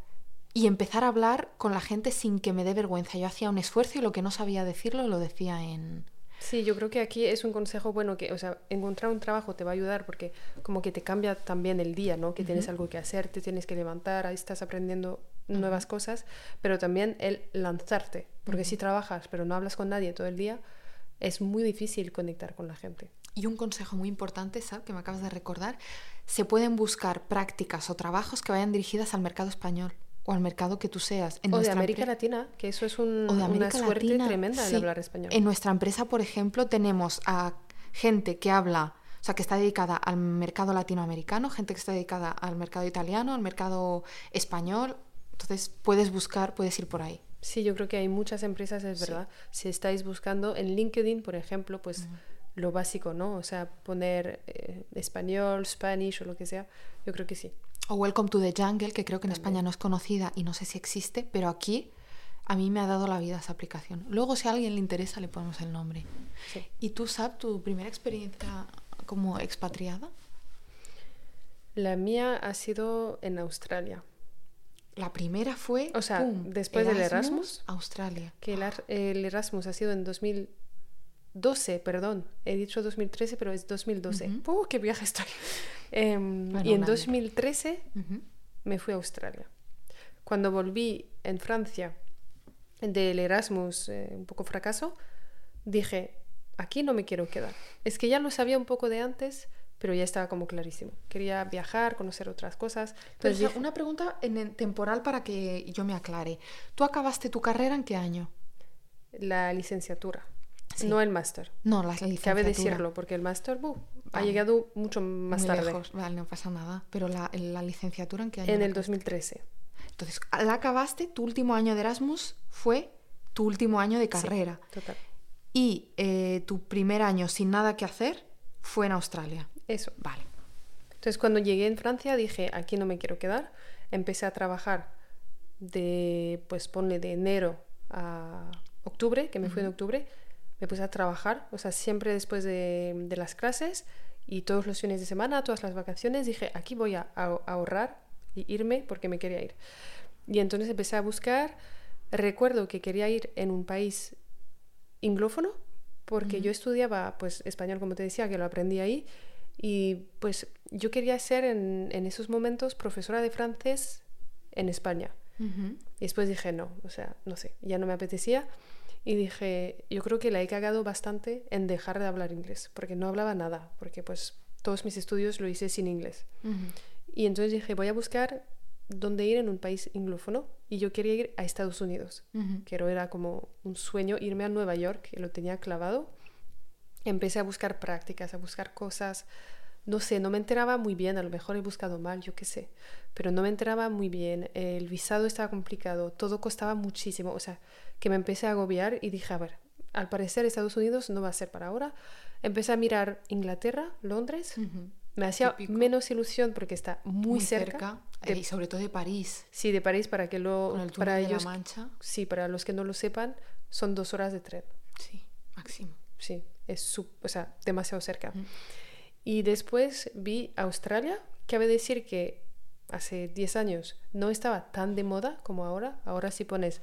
S2: y empezar a hablar con la gente sin que me dé vergüenza. Yo hacía un esfuerzo y lo que no sabía decirlo lo decía en...
S1: Sí, yo creo que aquí es un consejo bueno que, o sea, encontrar un trabajo te va a ayudar porque como que te cambia también el día, ¿no? Que tienes algo que hacer, te tienes que levantar, ahí estás aprendiendo nuevas cosas, pero también el lanzarte, porque si trabajas pero no hablas con nadie todo el día, es muy difícil conectar con la gente.
S2: Y un consejo muy importante, Sab, que me acabas de recordar, se pueden buscar prácticas o trabajos que vayan dirigidas al mercado español o al mercado que tú seas. En
S1: o de América Latina, que eso es un-
S2: o de
S1: una suerte
S2: Latina,
S1: tremenda
S2: sí.
S1: de hablar español.
S2: En nuestra empresa, por ejemplo, tenemos a gente que habla, o sea, que está dedicada al mercado latinoamericano, gente que está dedicada al mercado italiano, al mercado español. Entonces, puedes buscar, puedes ir por ahí.
S1: Sí, yo creo que hay muchas empresas, es
S2: Sí.
S1: verdad. Si estáis buscando en LinkedIn, por ejemplo, pues lo básico, ¿no? O sea, poner eh, español, Spanish o lo que sea, yo creo que sí.
S2: O Welcome to the Jungle, que creo que en. España no es conocida y no sé si existe, pero aquí a mí me ha dado la vida esa aplicación. Luego, si a alguien le interesa, le ponemos el nombre.
S1: sí.
S2: ¿Y tú, Sab, tu primera experiencia como expatriada?
S1: La mía ha sido en Australia.
S2: La primera fue.
S1: O sea,
S2: ¡pum!
S1: después del Erasmus.
S2: Australia.
S1: Que el, el Erasmus ha sido en 2012, perdón. He dicho 2013, pero es 2012.
S2: Ujú.
S1: ¡Uh, qué viaje estoy!
S2: Bueno,
S1: y en
S2: un año.
S1: 2013
S2: Ujú.
S1: me fui a Australia. Cuando volví en Francia del Erasmus, eh, un poco fracaso, dije, aquí no me quiero quedar. Es que ya lo sabía un poco de antes, pero ya estaba como clarísimo. Quería viajar, conocer otras cosas.
S2: Pero,
S1: Entonces
S2: o sea,
S1: dije,
S2: una pregunta en el temporal para que yo me aclare. ¿Tú acabaste tu carrera en qué año?
S1: la licenciatura,
S2: Sí.
S1: no el máster.
S2: No, la licenciatura.
S1: Cabe decirlo, porque el máster buh, ha llegado mucho más
S2: Muy
S1: tarde,
S2: lejos. Vale, no pasa nada. Pero la, la licenciatura en qué año?
S1: en el
S2: acabaste?
S1: 2013.
S2: Entonces, la acabaste, tu último año de Erasmus fue tu último año de
S1: Sí,
S2: carrera.
S1: total.
S2: Y eh, tu primer año sin nada que hacer fue en Australia.
S1: Eso.
S2: Vale.
S1: Entonces cuando llegué en Francia dije, aquí no me quiero quedar. Empecé a trabajar de, pues ponle de enero a octubre, que me fui en octubre. Me puse a trabajar, o sea, siempre después de, de las clases y todos los fines de semana, todas las vacaciones, dije, aquí voy a, a- a ahorrar y irme porque me quería ir. Y entonces empecé a buscar. Recuerdo que quería ir en un país inglófono porque yo estudiaba pues español como te decía que lo aprendí ahí. Y pues yo quería ser en, en esos momentos profesora de francés en España. Y después dije no o sea no sé ya no me apetecía y dije yo creo que la he cagado bastante en dejar de hablar inglés porque no hablaba nada porque pues todos mis estudios lo hice sin inglés y entonces dije voy a buscar dónde ir en un país inglófono y yo quería ir a Estados Unidos
S2: Ujú.
S1: que era como un sueño irme a Nueva York, que lo tenía clavado. Empecé a buscar prácticas, a buscar cosas. No sé, no me enteraba muy bien, a lo mejor he buscado mal, yo qué sé, pero no me enteraba muy bien. El visado estaba complicado, todo costaba muchísimo. O sea, que me empecé a agobiar y dije, a ver, al parecer Estados Unidos no va a ser para ahora. Empecé a mirar Inglaterra, Londres. Me hacía
S2: Típico.
S1: menos ilusión porque está muy, cerca. de-
S2: y sobre todo de París.
S1: sí, de París para que lo
S2: el
S1: para
S2: de
S1: ellos
S2: la Mancha.
S1: Sí, para los que no lo sepan, son dos horas de tren.
S2: Sí, máximo.
S1: Sí, es su- o sea, demasiado cerca. Y después vi Australia. Cabe decir que hace 10 años no estaba tan de moda como ahora. Ahora si pones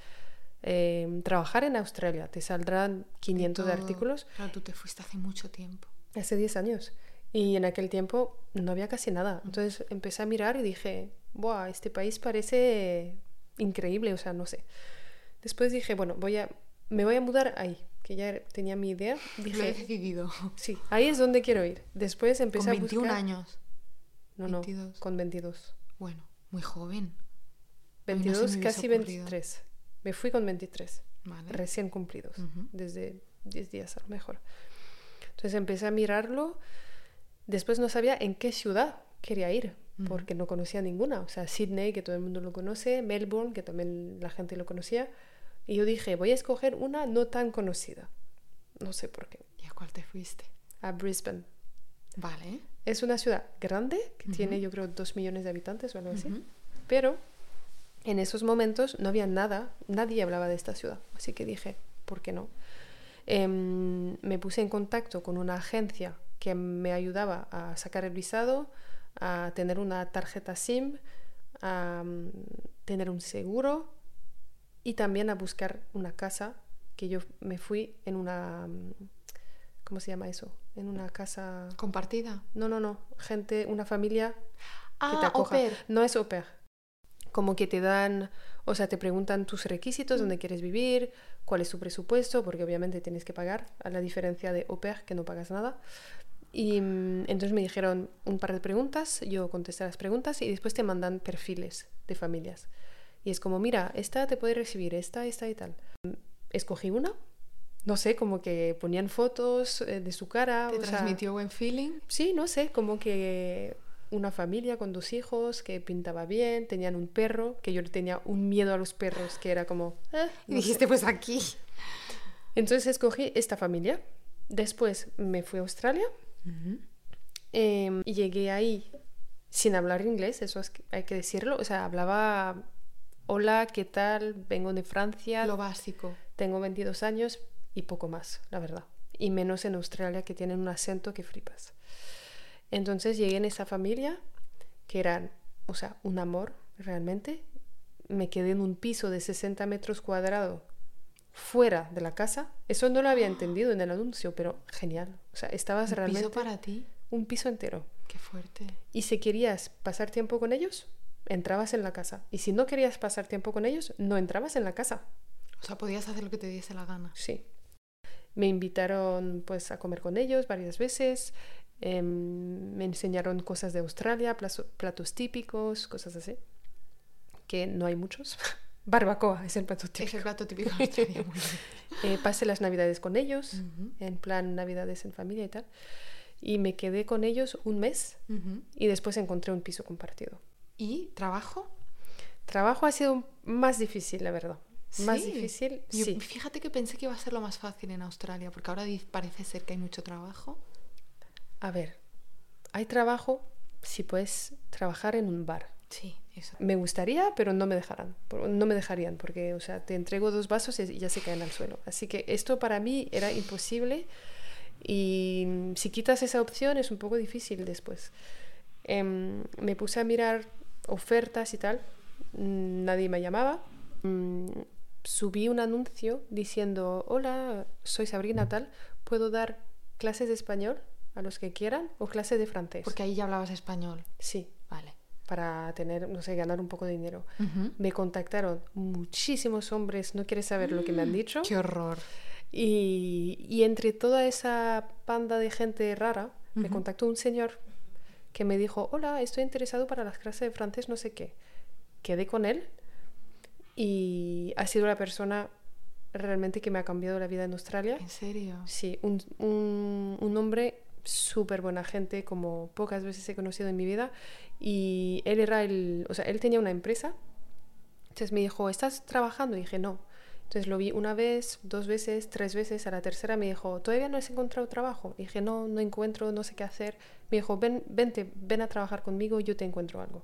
S1: eh, trabajar en Australia, te saldrán 500
S2: todo.
S1: artículos.
S2: Claro, tú te fuiste hace mucho tiempo.
S1: Hace 10 años. Y en aquel tiempo no había casi nada. Entonces empecé a mirar y dije, Buah, este país parece increíble, o sea, no sé. Después dije, bueno, voy a, me voy a mudar ahí, que ya tenía mi idea.
S2: Lo he
S1: Dije,
S2: decidido.
S1: sí, ahí es donde quiero ir. Después empecé
S2: Con
S1: a
S2: 21
S1: buscar...
S2: años.
S1: No, no,
S2: 22.
S1: con 22.
S2: Bueno, muy joven. A mí no se
S1: 22,
S2: me hubiese
S1: casi
S2: ocurrido.
S1: 23. Me fui con 23,
S2: Vale.
S1: recién cumplidos, desde 10 días a lo mejor. Entonces empecé a mirarlo. Después no sabía en qué ciudad quería ir, porque no conocía ninguna. O sea, Sydney, que todo el mundo lo conoce, Melbourne, que también la gente lo conocía. Y yo dije, voy a escoger una no tan conocida. No sé por qué.
S2: ¿Y a cuál te fuiste?
S1: A Brisbane.
S2: Vale.
S1: Es una ciudad grande, que tiene yo creo dos millones de habitantes o algo así. Pero en esos momentos no había nada, nadie hablaba de esta ciudad. Así que dije, ¿por qué no? Em, me puse en contacto con una agencia que me ayudaba a sacar el visado, a tener una tarjeta SIM, a mm, tener un seguro y también a buscar una casa que yo me fui en una... mm, ¿Cómo se llama eso? En una casa...
S2: ¿Compartida?
S1: No, no, no. Gente, una familia que te
S2: Ah, au
S1: acoja.
S2: pair.
S1: No es au pair. Como que te dan, o sea, te preguntan tus requisitos, dónde quieres vivir, cuál es tu presupuesto, porque obviamente tienes que pagar, a la diferencia de au pair, que no pagas nada. Y mm, entonces me dijeron un par de preguntas, yo contesté las preguntas y después te mandan perfiles de familias. Y es como, mira, esta te puede recibir, esta, esta y tal. Escogí una, no sé, como que ponían fotos eh, de su cara.
S2: ¿Te
S1: o sea,
S2: transmitió buen feeling?
S1: Sí, no sé, como que una familia con dos hijos que pintaba bien, tenían un perro, que yo le tenía un miedo a los perros, que era como... "Eh,
S2: Y dijiste,
S1: sé".
S2: pues aquí.
S1: Entonces escogí esta familia. Después me fui a Australia em, y llegué ahí sin hablar inglés, eso es que- hay que decirlo. O sea, hablaba, hola, ¿qué tal? Vengo de Francia,
S2: Lo básico.
S1: tengo 22 años y poco más, la verdad. Y menos en Australia que tienen un acento que flipas. Entonces llegué en esa familia que eran, o sea, un amor realmente. Me quedé en un piso de 60 metros cuadrados fuera de la casa. Eso no lo había entendido en el anuncio, pero genial. O sea, estabas
S2: ¿Un
S1: realmente
S2: piso para ti?
S1: un piso entero.
S2: Qué fuerte.
S1: Y si querías pasar tiempo con ellos, entrabas en la casa. Y si no querías pasar tiempo con ellos, no entrabas en la casa.
S2: O sea, podías hacer lo que te diese la gana.
S1: Sí. Me invitaron pues a comer con ellos varias veces. Em, me enseñaron cosas de Australia, plazo- platos típicos, cosas así. Que no hay muchos. Barbacoa es el plato
S2: Es
S1: típico.
S2: el plato típico de Australia, muy bien.
S1: Eh, pasé las navidades con ellos, en plan navidades en familia y tal. Y me quedé con ellos un mes y después encontré un piso compartido.
S2: ¿Y trabajo?
S1: Trabajo ha sido más difícil, la verdad. Más difícil,
S2: Yo-
S1: sí.
S2: Fíjate que pensé que iba a ser lo más fácil en Australia, porque ahora parece ser que hay mucho trabajo.
S1: A ver, hay trabajo si puedes trabajar en un bar.
S2: Sí, eso.
S1: Me gustaría, pero no me dejarán. No me dejarían porque, o sea, te entrego dos vasos y ya se caen al suelo. Así que esto para mí era imposible y si quitas esa opción es un poco difícil después. Em, me puse a mirar ofertas y tal. mm, Nadie me llamaba. Mm, Subí un anuncio diciendo, hola, soy Sabrina tal, ¿puedo dar clases de español a los que quieran o clases de francés?
S2: Porque ahí ya hablabas español.
S1: Sí,
S2: Vale.
S1: para tener, no sé, ganar un poco de dinero.
S2: Ujú.
S1: Me contactaron muchísimos hombres, no quieres saber lo que me han dicho.
S2: Qué horror.
S1: Y, y entre toda esa panda de gente rara, me
S2: Ujú.
S1: contactó un señor que me dijo, hola, estoy interesado para las clases de francés, no sé qué. Quedé con él y ha sido la persona realmente que me ha cambiado la vida en Australia.
S2: ¿En serio?
S1: Sí, un, un, un hombre súper buena gente, como pocas veces he conocido en mi vida. Y él era el, o sea, él tenía una empresa. Entonces me dijo, ¿estás trabajando? Y dije, no. Entonces lo vi una vez, dos veces, tres veces. A la tercera me dijo, ¿todavía no has encontrado trabajo? Y dije, no, no encuentro, no sé qué hacer. Me dijo, ven, vente, ven a trabajar conmigo, yo te encuentro algo.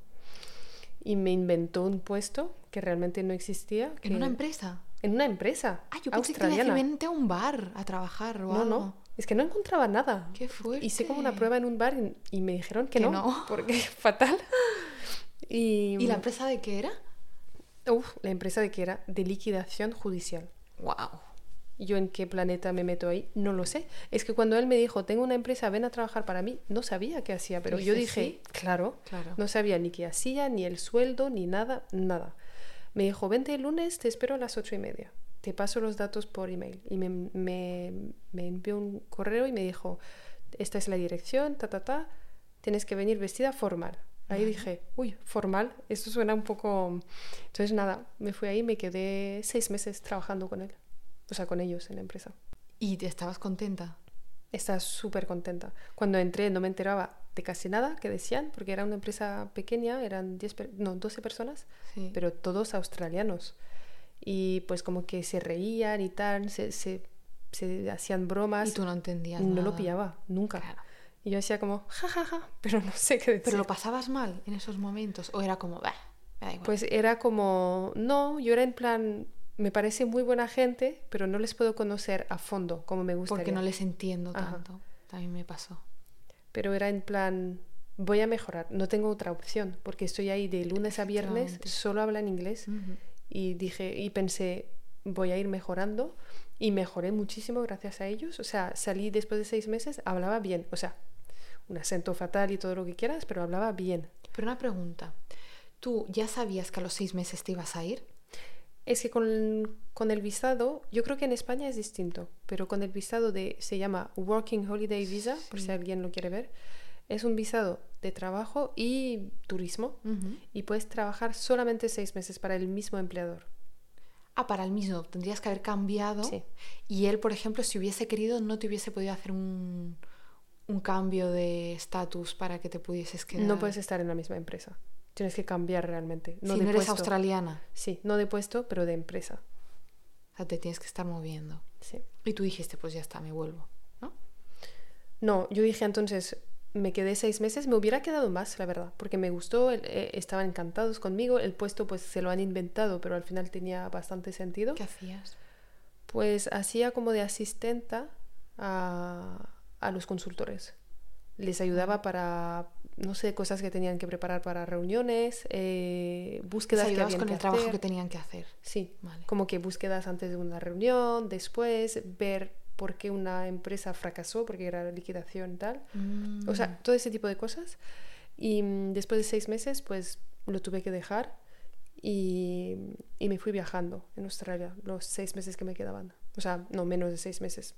S1: Y me inventó un puesto que realmente no existía.
S2: ¿En
S1: que-
S2: una empresa?
S1: En una empresa
S2: Ah, yo pensé que
S1: australiana.
S2: vente a un bar a trabajar o
S1: No,
S2: algo.
S1: no. Es que no encontraba nada.
S2: Qué fuerte.
S1: Hice como una prueba en un bar y, y me dijeron que,
S2: Que
S1: no,
S2: no.
S1: Porque fatal. Y,
S2: ¿Y la empresa de qué era?
S1: Uf, la empresa de que era de liquidación judicial.
S2: Wow.
S1: yo en qué planeta me meto ahí, no lo sé. Es que cuando él me dijo, tengo una empresa, ven a trabajar para mí, no sabía qué hacía, pero yo dije, claro,
S2: Claro.
S1: no sabía ni qué hacía, ni el sueldo, ni nada, nada. Me dijo, vente el lunes, te espero a las ocho y media. Te paso los datos por email. Y me, me, me envió un correo y me dijo, esta es la dirección, ta, ta, ta, tienes que venir vestida formal. Ahí dije, uy, formal, esto suena un poco... Entonces nada, me fui ahí y me quedé seis meses trabajando con él, o sea, con ellos en la empresa.
S2: ¿Y te estabas contenta?
S1: Estaba súper contenta. Cuando entré no me enteraba de casi nada que decían, porque era una empresa pequeña, eran 10, per- no, 12 personas,
S2: Sí.
S1: pero todos australianos. Y pues como que se reían y tal, se, se, se hacían bromas.
S2: Y tú no entendías
S1: no lo pillaba, nunca.
S2: Claro.
S1: Y yo decía como, ja, ja, ja, pero no sé qué decir.
S2: ¿Pero lo pasabas mal en esos momentos? ¿O era como, bah, me da igual?
S1: Pues era como, no, yo era en plan, me parece muy buena gente, pero no les puedo conocer a fondo como me gustaría.
S2: Porque no les entiendo
S1: Ajá.
S2: tanto. También me pasó.
S1: Pero era en plan, voy a mejorar, no tengo otra opción, porque estoy ahí de lunes a viernes, solo hablan inglés. Y dije, y pensé, voy a ir mejorando. Y mejoré muchísimo gracias a ellos. O sea, salí después de seis meses, hablaba bien. O sea, un acento fatal y todo lo que quieras, pero hablaba bien.
S2: Pero una pregunta. ¿Tú ya sabías que a los seis meses te ibas a ir?
S1: Es que con, con el visado, yo creo que en España es distinto, pero con el visado de, se llama Working Holiday Visa, por si alguien lo quiere ver, es un visado de trabajo y turismo y puedes trabajar solamente seis meses para el mismo empleador.
S2: Ah, para el mismo. Tendrías que haber cambiado.
S1: Sí.
S2: Y él, por ejemplo, si hubiese querido, no te hubiese podido hacer un, un cambio de estatus para que te pudieses quedar.
S1: No puedes estar en la misma empresa. Tienes que cambiar realmente. No
S2: si
S1: de
S2: no eres
S1: puesto.
S2: australiana.
S1: Sí, no de puesto, pero de empresa.
S2: O sea, te tienes que estar moviendo.
S1: Sí.
S2: Y tú dijiste, pues ya está, me vuelvo. ¿No?
S1: No, yo dije entonces, me quedé seis meses, me hubiera quedado más, la verdad, porque me gustó, eh, estaban encantados conmigo, el puesto pues se lo han inventado, pero al final tenía bastante sentido.
S2: ¿Qué hacías?
S1: Pues hacía como de asistenta a, a los consultores. Les ayudaba para, no sé, cosas que tenían que preparar para reuniones, eh, búsquedas que habían
S2: con
S1: que
S2: el trabajo que tenían que hacer.
S1: Sí,
S2: Vale.
S1: como que búsquedas antes de una reunión, después, ver por qué una empresa fracasó, porque era liquidación y tal. O
S2: Mm.
S1: sea, todo ese tipo de cosas. Y mm, después de seis meses, pues lo tuve que dejar y, y me fui viajando en Australia los seis meses que me quedaban. O sea, no menos de seis meses,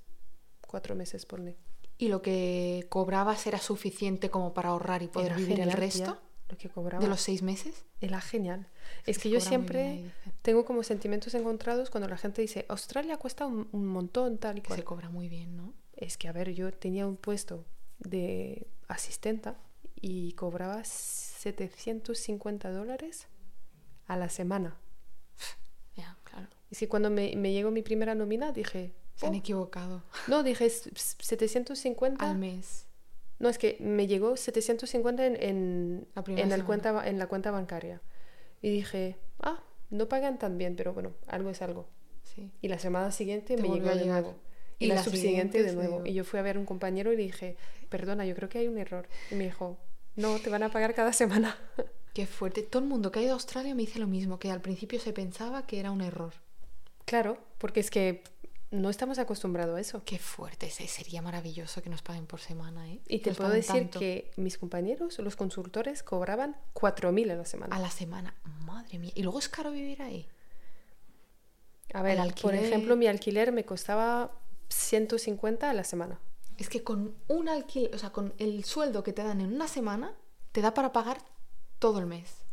S1: cuatro meses por mí.
S2: ¿Y lo que cobrabas era suficiente como para ahorrar y poder
S1: Era
S2: vivir el resto
S1: tía, lo que cobraba.
S2: de los seis meses?
S1: Era genial. Es que yo siempre tengo como sentimientos encontrados cuando la gente dice, Australia cuesta un, un montón, tal y
S2: Que
S1: cual.
S2: se cobra muy bien, ¿no?
S1: Es que, a ver, yo tenía un puesto de asistenta y cobraba 750 dólares a la semana.
S2: Ya, claro.
S1: Y si cuando me, me llegó mi primera nómina dije,
S2: Se han
S1: "Oh".
S2: equivocado.
S1: no, dije "S- s- 750.
S2: Al mes.
S1: No, es que me llegó 750 en, en,
S2: La
S1: en, el cuenta, en la cuenta bancaria. Y dije, ah, no pagan tan bien, pero bueno, algo es algo.
S2: Sí.
S1: Y la semana siguiente
S2: Te
S1: me llegó de nuevo. Y,
S2: Y
S1: la,
S2: la
S1: subsiguiente
S2: siguiente
S1: de nuevo. Y yo fui a ver a un compañero y le dije, perdona, yo creo que hay un error. Y me dijo, no, te van a pagar cada semana.
S2: Qué fuerte. Todo el mundo que ha ido a Australia me dice lo mismo, que al principio se pensaba que era un error.
S1: claro, porque es que no estamos acostumbrados a eso.
S2: Qué fuerte. Sería maravilloso que nos paguen por semana, ¿eh?
S1: Y
S2: Que
S1: te puedo decir
S2: tanto
S1: que mis compañeros, los consultores, cobraban 4.000 a la semana.
S2: A la semana. Madre mía. ¿Y luego es caro vivir ahí?
S1: A ver, por ejemplo, mi alquiler me costaba 150 a la semana.
S2: Es que con un alquiler, o sea, con el sueldo que te dan en una semana, te da para pagar todo el mes.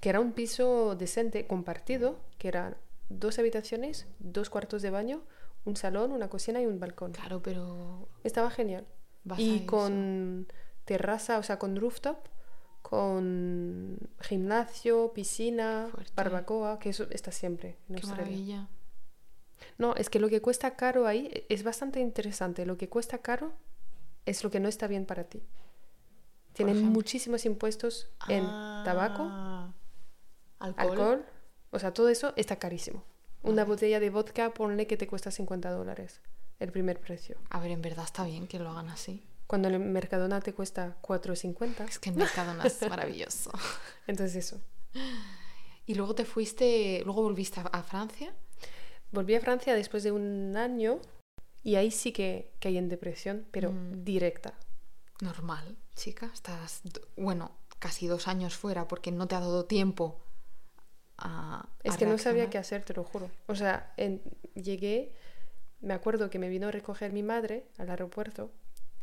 S1: Que era un piso decente, compartido, que eran dos habitaciones, dos cuartos de baño, un salón, una cocina y un balcón.
S2: Claro, pero
S1: Estaba genial.
S2: Vas a
S1: Y
S2: eso.
S1: con terraza, o sea, con rooftop, con gimnasio, piscina,
S2: Fuerte.
S1: barbacoa, que eso está siempre en
S2: qué
S1: Australia.
S2: maravilla.
S1: No, es que lo que cuesta caro ahí es bastante interesante. Lo que cuesta caro es lo que no está bien para ti. Tienen muchísimos impuestos en tabaco,
S2: Ah, alcohol.
S1: alcohol, o sea, todo eso está carísimo. Una botella de vodka, ponle que te cuesta 50 dólares, el primer precio.
S2: A ver, en verdad está bien que lo hagan así.
S1: Cuando el Mercadona te cuesta 4,50,
S2: Es que el Mercadona es maravilloso.
S1: entonces eso.
S2: Y luego te fuiste, luego volviste a, a Francia.
S1: Volví a Francia después de un año y ahí sí que caí en depresión, pero
S2: Mm.
S1: directa.
S2: Normal, chica. Estás, bueno, casi dos años fuera porque no te ha dado tiempo a.
S1: Es
S2: a
S1: que no sabía qué hacer, te lo juro. O sea, en- llegué, me acuerdo que me vino a recoger mi madre al aeropuerto.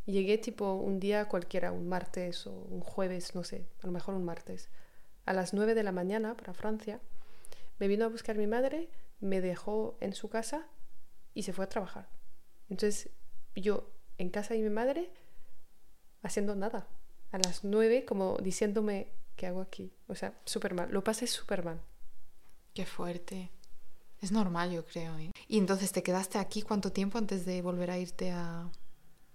S1: Llegué tipo un día cualquiera, un martes o un jueves, no sé, a lo mejor un martes. A las 9 de la mañana para Francia. Me vino a buscar mi madre, me dejó en su casa y se fue a trabajar. Entonces yo en casa de mi madre haciendo nada. A las 9 como diciéndome, ¿qué hago aquí? O sea, súper mal. Lo pasé súper mal.
S2: Qué fuerte. Es normal, yo creo. ¿eh? Y entonces te quedaste aquí cuánto tiempo antes de volver a irte a.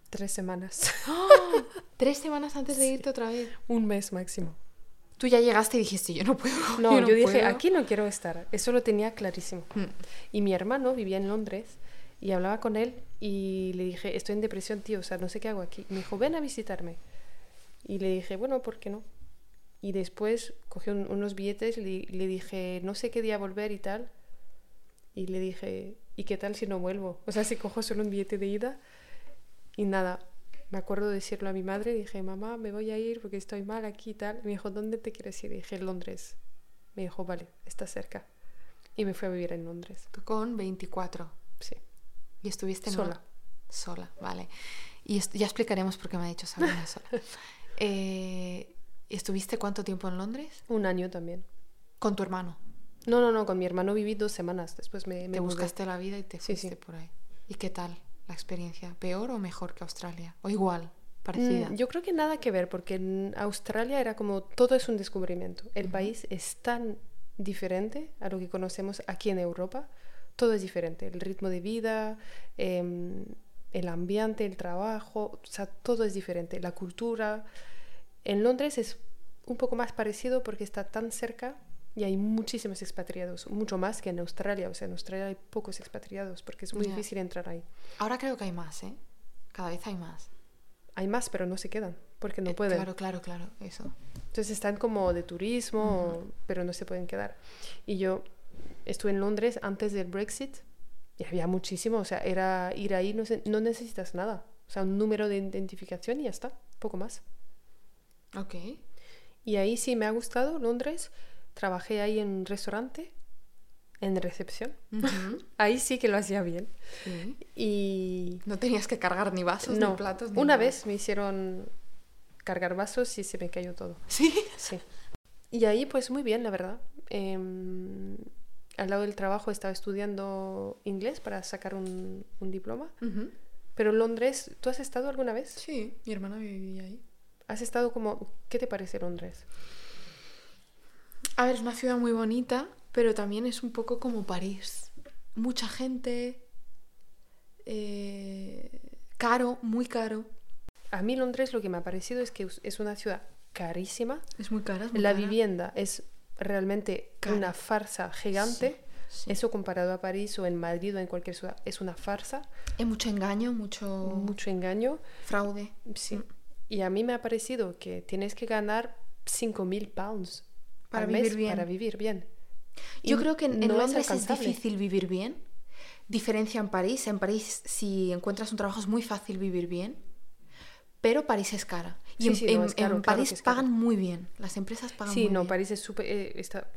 S1: Tres semanas.
S2: Tres semanas antes de irte otra vez.
S1: un mes máximo.
S2: Tú ya llegaste y dijiste, yo no puedo.
S1: No, yo, dije,
S2: puedo".
S1: aquí no quiero estar. Eso lo tenía clarísimo.
S2: Mm.
S1: Y mi hermano vivía en Londres y hablaba con él y le dije, estoy en depresión, tío, o sea, no sé qué hago aquí. Y me dijo, ven a visitarme. Y le dije, bueno, ¿por qué no? Y después cogí un- unos billetes y le, le dije, no sé qué día volver y tal. Y le dije, ¿y qué tal si no vuelvo? O sea, si cojo solo un billete de ida. Y nada, me acuerdo de decirlo a mi madre, dije, mamá, me voy a ir porque estoy mal aquí y tal. Me dijo, ¿dónde te quieres ir? Y dije, Londres. Me dijo, vale, está cerca. Y me fui a vivir en Londres.
S2: Tú con 24.
S1: Sí.
S2: Y estuviste en
S1: Sola.
S2: Sola, vale. Y ya explicaremos por qué me ha dicho Sabrina sola. Eh, ¿Estuviste cuánto tiempo en Londres?
S1: Un año también.
S2: Con tu hermano.
S1: No, no, no, con mi hermano viví dos semanas. Después me, me
S2: te
S1: mudé.
S2: buscaste la vida y te
S1: Sí,
S2: fuiste
S1: sí.
S2: por ahí. ¿Y qué tal la experiencia? ¿Peor o mejor que Australia? ¿O igual? ¿Parecida?
S1: Mm, yo creo que nada que ver, porque en Australia era como todo es un descubrimiento. El país es tan diferente a lo que conocemos aquí en Europa. Todo es diferente. El ritmo de vida, em, el ambiente, el trabajo, o sea, todo es diferente. La cultura. En Londres es un poco más parecido porque está tan cerca y hay muchísimos expatriados, mucho más que en Australia. O sea, en Australia hay pocos expatriados porque es muy difícil entrar ahí.
S2: Ahora creo que hay más, ¿eh? Cada vez hay más.
S1: Hay más, pero no se quedan porque no
S2: Eh,
S1: pueden.
S2: Claro, claro, claro. Eso.
S1: Entonces están como de turismo, pero no se pueden quedar. Y yo estuve en Londres antes del Brexit y había muchísimo, o sea, era ir ahí, no, se- no necesitas nada. O sea, un número de identificación y ya está, poco más.
S2: Ok.
S1: Y ahí sí me ha gustado Londres. Trabajé ahí en un restaurante, en recepción. Ahí sí que lo hacía bien. Y
S2: No tenías que cargar ni vasos,
S1: no,
S2: ni platos, ni
S1: una
S2: nada.
S1: vez me hicieron cargar vasos y se me cayó todo.
S2: Sí.
S1: Sí. Y ahí pues muy bien, la verdad. Em, al lado del trabajo estaba estudiando inglés para sacar un, un diploma. Pero en Londres, ¿tú has estado alguna vez?
S2: Sí, mi hermana vivía ahí.
S1: ¿Has estado como... ¿Qué te parece Londres?
S2: A ver, es una ciudad muy bonita, pero también es un poco como París. Mucha gente, eh, caro, muy caro.
S1: A mí Londres lo que me ha parecido es que es- una ciudad carísima.
S2: Es muy cara. es muy
S1: La
S2: cara.
S1: vivienda es realmente
S2: Cara.
S1: una farsa gigante.
S2: Sí.
S1: Eso comparado a París o en Madrid o en cualquier ciudad es una farsa.
S2: Hay mucho engaño, mucho
S1: Mucho engaño.
S2: fraude.
S1: Sí.
S2: Mm.
S1: Y a mí me ha parecido que tienes que ganar 5.000 pounds
S2: Para
S1: al
S2: vivir
S1: mes
S2: bien.
S1: para vivir bien.
S2: Yo
S1: Y
S2: creo que en, en
S1: no
S2: Londres es, difícil vivir bien. Diferencia en París. En París, si encuentras un trabajo, es muy fácil vivir bien. Pero París es cara. Y
S1: Sí,
S2: en,
S1: sí, no, es caro,
S2: en
S1: claro
S2: París
S1: es
S2: pagan muy bien. Las empresas pagan
S1: Sí,
S2: muy
S1: no,
S2: bien.
S1: París es súper... eh, está-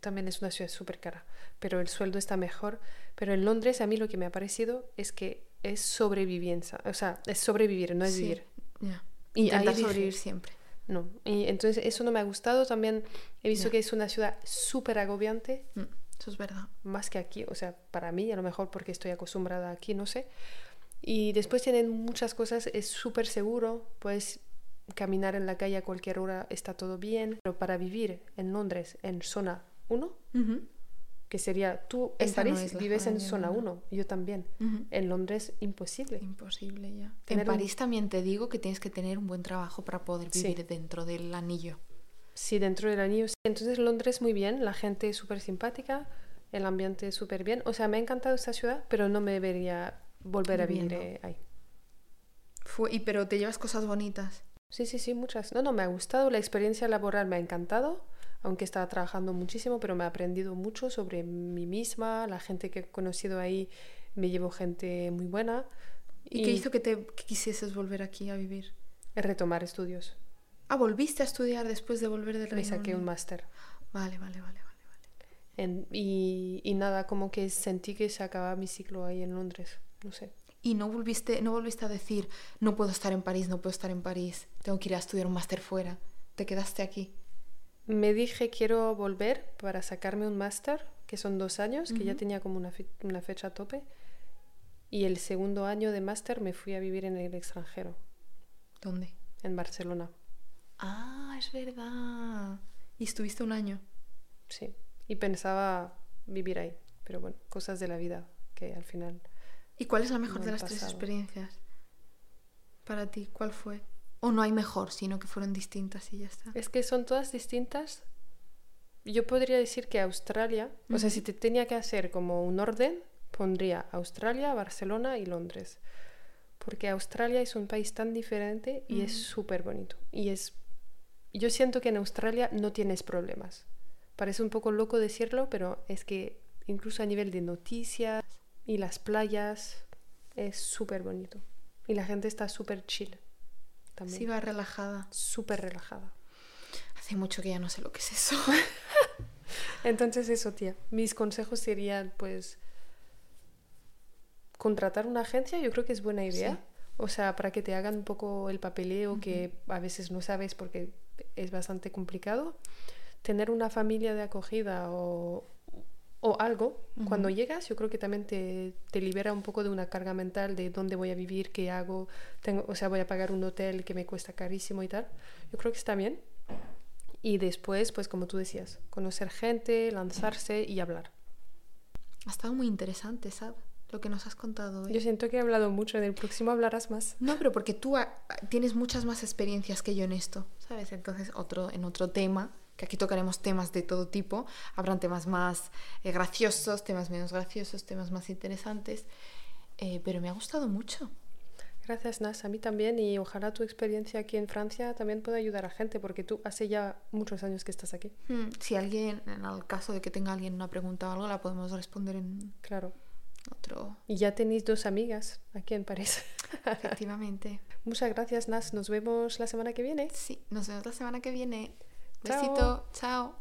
S1: también es una ciudad súper cara, pero el sueldo está mejor. Pero en Londres a mí lo que me ha parecido es que es sobrevivencia. O sea, es sobrevivir, no es
S2: Sí,
S1: vivir.
S2: ya.
S1: Y
S2: Intentar
S1: ahí dije-
S2: sobrevivir siempre.
S1: No. Y entonces eso no me ha gustado. También he visto que es una ciudad súper agobiante.
S2: Mm, Eso es verdad.
S1: más que aquí, o sea, para mí, a lo mejor porque estoy acostumbrada aquí, no sé. Y después tienen muchas cosas, es súper seguro, puedes caminar en la calle a cualquier hora, está todo bien, pero para vivir en Londres, en zona 1, que sería tú en
S2: Esa
S1: París vives en
S2: zona
S1: zona
S2: uno.
S1: 1, yo también. En Londres, imposible.
S2: Imposible ya.
S1: Tener
S2: en
S1: un-
S2: París también te digo que tienes que tener un buen trabajo para poder
S1: Sí.
S2: vivir dentro del anillo.
S1: Sí, dentro del anillo. sí. Entonces Londres muy bien, la gente es súper simpática, el ambiente es súper bien. O sea, me ha encantado esta ciudad, pero no me debería volver a vivir
S2: Viviendo.
S1: eh, ahí.
S2: Fue, y pero te llevas cosas bonitas.
S1: Sí, sí, sí, muchas. No, no, me ha gustado, la experiencia laboral me ha encantado. Aunque estaba trabajando muchísimo, pero me he aprendido mucho sobre mí misma, la gente que he conocido ahí, me llevo gente muy buena.
S2: ¿Y, qué hizo que te que quisieses volver aquí a vivir?
S1: Retomar estudios.
S2: Ah, ¿volviste a estudiar después de volver del Reino
S1: Me saqué un máster.
S2: Vale, vale, vale, vale. vale.
S1: En- y, y nada, como que sentí que se acababa mi ciclo ahí en Londres. No sé.
S2: Y no volviste, no volviste a decir, no puedo estar en París, no puedo estar en París, tengo que ir a estudiar un máster fuera. Te quedaste aquí.
S1: Me dije quiero volver para sacarme un máster, que son dos años, que ya tenía como una, fe- una fecha a tope. Y el segundo año de máster me fui a vivir en el extranjero,
S2: ¿Dónde?
S1: en Barcelona.
S2: Ah, es verdad. Y estuviste un año.
S1: Sí. Y pensaba vivir ahí. Pero bueno, cosas de la vida que al final...
S2: ¿Y cuál es la mejor
S1: No
S2: de las tres experiencias? Para ti, ¿cuál fue? O no hay mejor, sino que fueron distintas y ya está.
S1: Es que son todas distintas. Yo podría decir que Australia, o sea, si te tenía que hacer como un orden, pondría Australia, Barcelona y Londres. Porque Australia es un país tan diferente y es súper bonito. Y es... Yo siento que en Australia no tienes problemas. Parece un poco loco decirlo, pero es que incluso a nivel de noticias y las playas es súper bonito. Y la gente está súper chill. También.
S2: Sí, va relajada.
S1: Súper relajada.
S2: Hace mucho que ya no sé lo que es eso.
S1: Entonces eso, tía. Mis consejos serían, pues, contratar una agencia, yo creo que es buena idea.
S2: Sí.
S1: O sea, para que te hagan un poco el papeleo que a veces no sabes porque es bastante complicado. Tener una familia de acogida o, o algo. Cuando llegas, yo creo que también te, te libera un poco de una carga mental de dónde voy a vivir, qué hago. Tengo, o sea, voy a pagar un hotel que me cuesta carísimo y tal. Yo creo que está bien. Y después, pues como tú decías, conocer gente, lanzarse y hablar.
S2: Ha estado muy interesante, ¿sabes? Lo que nos has contado hoy.
S1: Yo siento que he hablado mucho, en el próximo hablarás más.
S2: No, pero porque tú tienes muchas más experiencias que yo en esto, ¿sabes? Entonces, otro, en otro tema, que aquí tocaremos temas de todo tipo, habrán temas más eh, graciosos, temas menos graciosos, temas más interesantes, eh, pero me ha gustado mucho.
S1: Gracias, Nas, a mí también y ojalá tu experiencia aquí en Francia también pueda ayudar a gente porque tú hace ya muchos años que estás aquí.
S2: Hmm, Si alguien, en el caso de que tenga alguien una pregunta o algo, la podemos responder en
S1: Claro.
S2: otro.
S1: Y ya tenéis dos amigas aquí en París.
S2: Efectivamente.
S1: Muchas gracias, Nas. Nos vemos la semana que viene.
S2: Sí, nos vemos la semana que viene. Besito, chao.